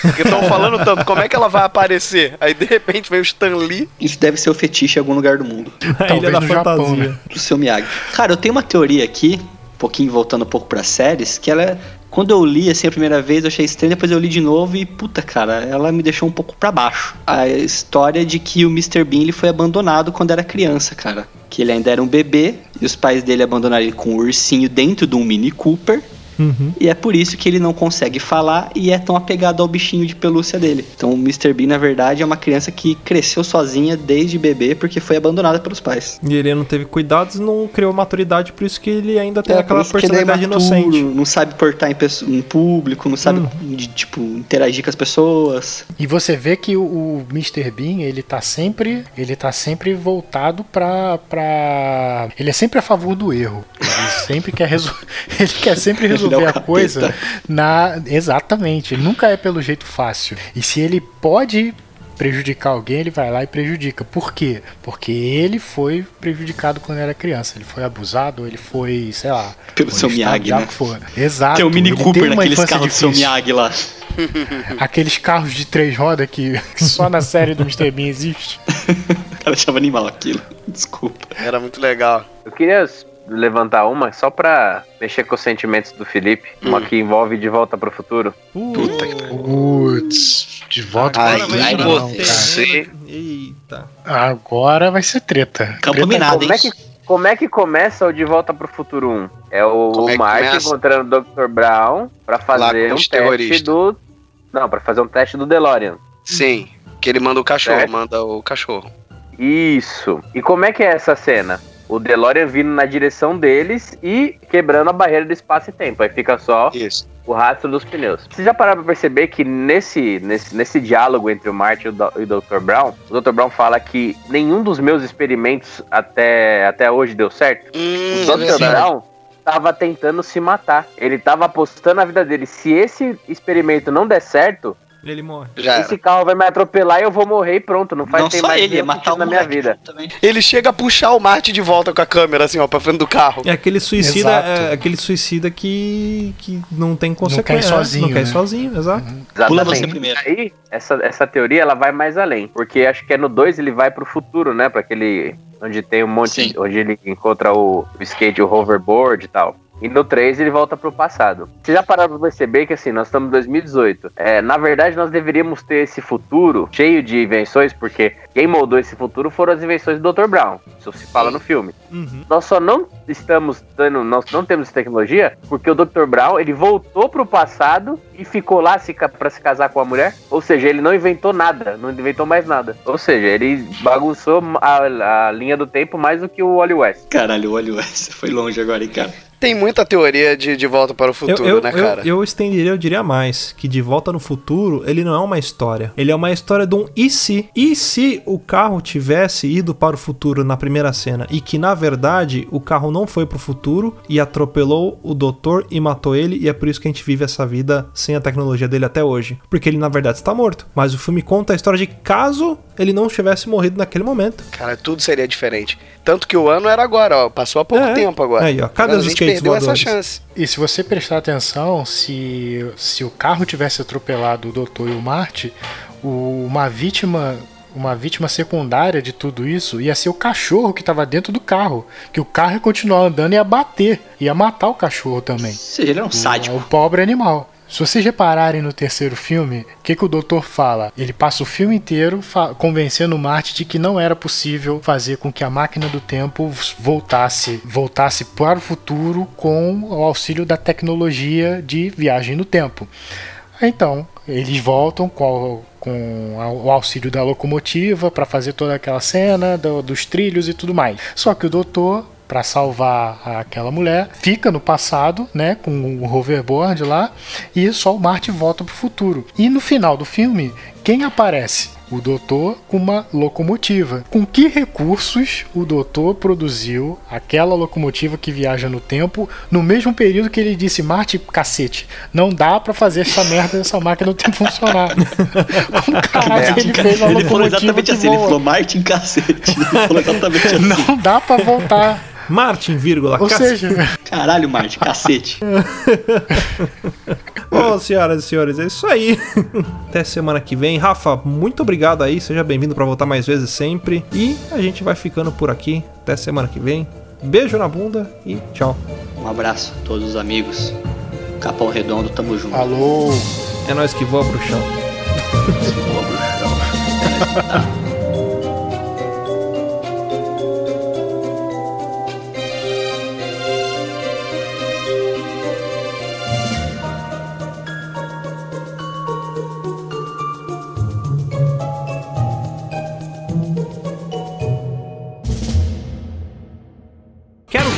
Porque estão falando tanto, como é que ela vai aparecer? Aí de repente vem o Stan Lee. Isso deve ser o fetiche em algum lugar do mundo. A Talvez Ilha da no Japão, Fantasia. né? Do seu Miyagi. Cara, eu tenho uma teoria aqui, pouquinho voltando um pouco pra séries, que ela. Quando eu li assim a primeira vez, eu achei estranho, depois eu li de novo e, puta, cara, ela me deixou um pouco pra baixo. A história de que o Mr. Bean ele foi abandonado quando era criança, cara. Que ele ainda era um bebê e os pais dele abandonaram ele com um ursinho dentro de um Mini Cooper. Uhum. E é por isso que ele não consegue falar e é tão apegado ao bichinho de pelúcia dele. Então o Mr. Bean, na verdade, é uma criança que cresceu sozinha desde bebê porque foi abandonada pelos pais. E ele não teve cuidados, não criou maturidade, por isso que ele ainda tem É, aquela é personalidade imaturo, inocente. Não sabe portar em, em público, não sabe, Hum. de, tipo, interagir com as pessoas. E você vê que o, o Mr. Bean, ele tá sempre, ele tá sempre voltado pra, pra... Ele é sempre a favor do erro. Ele sempre quer resolver, ele quer sempre é o resolver a coisa na exatamente, ele nunca é pelo jeito fácil. E se ele pode prejudicar alguém, ele vai lá e prejudica. Por quê? Porque ele foi prejudicado quando era criança. Ele foi abusado, ele foi, sei lá, Pelo seu Miyagi, né? que for. Exato. Tem o Mini ele Cooper naqueles carros do seu. Miyagi lá. Aqueles carros de três rodas que só na série do Mr. Bean existe. O cara achava animal aquilo. Desculpa. Era muito legal. Eu queria levantar uma só pra mexer com os sentimentos do Felipe, uma que envolve De Volta pro Futuro. Puta que pariu. Putz, de volta Ai, frente, você. não. Você- Eita. Agora vai ser treta. Campo Treta minado, Como é, hein? que, como é que começa o De Volta pro Futuro 1? É o, Como é que Mark começa? encontrando o Dr. Brown pra fazer um teste terroristas. do... Não, pra fazer um teste do DeLorean. Sim, que ele manda o cachorro, Certo. manda o cachorro. Isso. E como é que é essa cena? O DeLorean vindo na direção deles e quebrando a barreira do espaço e tempo. Aí fica só Isso. o rastro dos pneus. Vocês já pararam pra perceber que nesse, nesse, nesse diálogo entre o Marty e o Dr. Brown, o Dr. Brown fala que nenhum dos meus experimentos até, até hoje deu certo? Hum, o Dr. Brown tava tentando se matar. Ele tava apostando a vida dele. Se esse experimento não der certo, Ele morre. já era. esse carro vai me atropelar e eu vou morrer e pronto. Não faz Não tem só mais ele, nenhum matar na minha vida. também. Ele chega a puxar o Marty de volta com a câmera, assim, ó, pra frente do carro. É aquele suicida, é aquele suicida que, que não tem consequência. cai é, sozinho, Não cai né? sozinho, exato. Pula você primeiro. Aí, essa, essa teoria ela vai mais além. Porque acho que é no 2 ele vai pro futuro, né? Pra aquele. Onde tem um monte. Sim. Onde ele encontra o, o skate, o hoverboard e tal. E no 3 ele volta pro passado. Vocês já pararam pra perceber que assim, nós estamos em 2018. É, na verdade, nós deveríamos ter esse futuro cheio de invenções, porque quem moldou esse futuro foram as invenções do Dr. Brown. Isso se fala no filme. Uhum. Nós só não estamos dando, nós não temos tecnologia porque o Dr. Brown ele voltou pro passado e ficou lá se, pra se casar com a mulher. Ou seja, ele não inventou nada, não inventou mais nada. Ou seja, ele bagunçou a, a linha do tempo mais do que o Wally West. Caralho, olha essa. Foi longe agora, hein, cara. Tem muita teoria de, de volta para o Eu, futuro, eu, né, eu- cara? eu estenderia, eu diria mais, que De Volta no Futuro, ele não é uma história. Ele é uma história de um e se. E se o carro tivesse ido para o futuro na primeira cena e que, na verdade, o carro não foi pro futuro e atropelou o doutor e matou ele e é por isso que a gente vive essa vida sem a tecnologia dele até hoje. Porque ele, na verdade, está morto. Mas o filme conta a história de caso ele não tivesse morrido naquele momento. Cara, tudo seria diferente. Tanto que o ano era agora, ó. Passou há pouco É. tempo agora. Aí, ó, cadê perdeu essa voadores? chance. E se você prestar atenção, se, se o carro tivesse atropelado o Doutor e o Marte, o- uma vítima uma vítima secundária de tudo isso ia ser o cachorro que estava dentro do carro, que o carro ia continuar andando e ia bater, ia matar o cachorro também. Ou seja, ele era um sádico. O pobre animal. Se vocês repararem no terceiro filme, o que, que o doutor fala? Ele passa o filme inteiro convencendo o Marte de que não era possível fazer com que a máquina do tempo voltasse, voltasse para o futuro com o auxílio da tecnologia de viagem no tempo. Então, eles voltam com, com o auxílio da locomotiva para fazer toda aquela cena do- dos trilhos e tudo mais. Só que o doutor, para salvar aquela mulher, fica no passado, né, com o hoverboard lá, e só o Marte volta pro futuro. E no final do filme, quem aparece? O doutor com uma locomotiva. Com que recursos o doutor produziu aquela locomotiva que viaja no tempo no mesmo período que ele disse: Marte, cacete, não dá pra fazer essa merda dessa máquina do tempo funcionar. Como caralho ele fez uma Ele falou exatamente que assim, ele falou Martin cacete. Ele falou exatamente assim. Não dá pra voltar. Martin, vírgula, Ou cacete. seja, Caralho, Martin, cacete. Bom, senhoras e senhores, é isso aí. Até semana que vem. Rafa, muito obrigado aí. Seja bem-vindo pra voltar mais vezes sempre. E a gente vai ficando por aqui. Até semana que vem. Beijo na bunda e tchau. Um abraço a todos os amigos. Capão Redondo, tamo junto. alô. É nós que voa pro chão. Boa, bruxão. Quer ouvir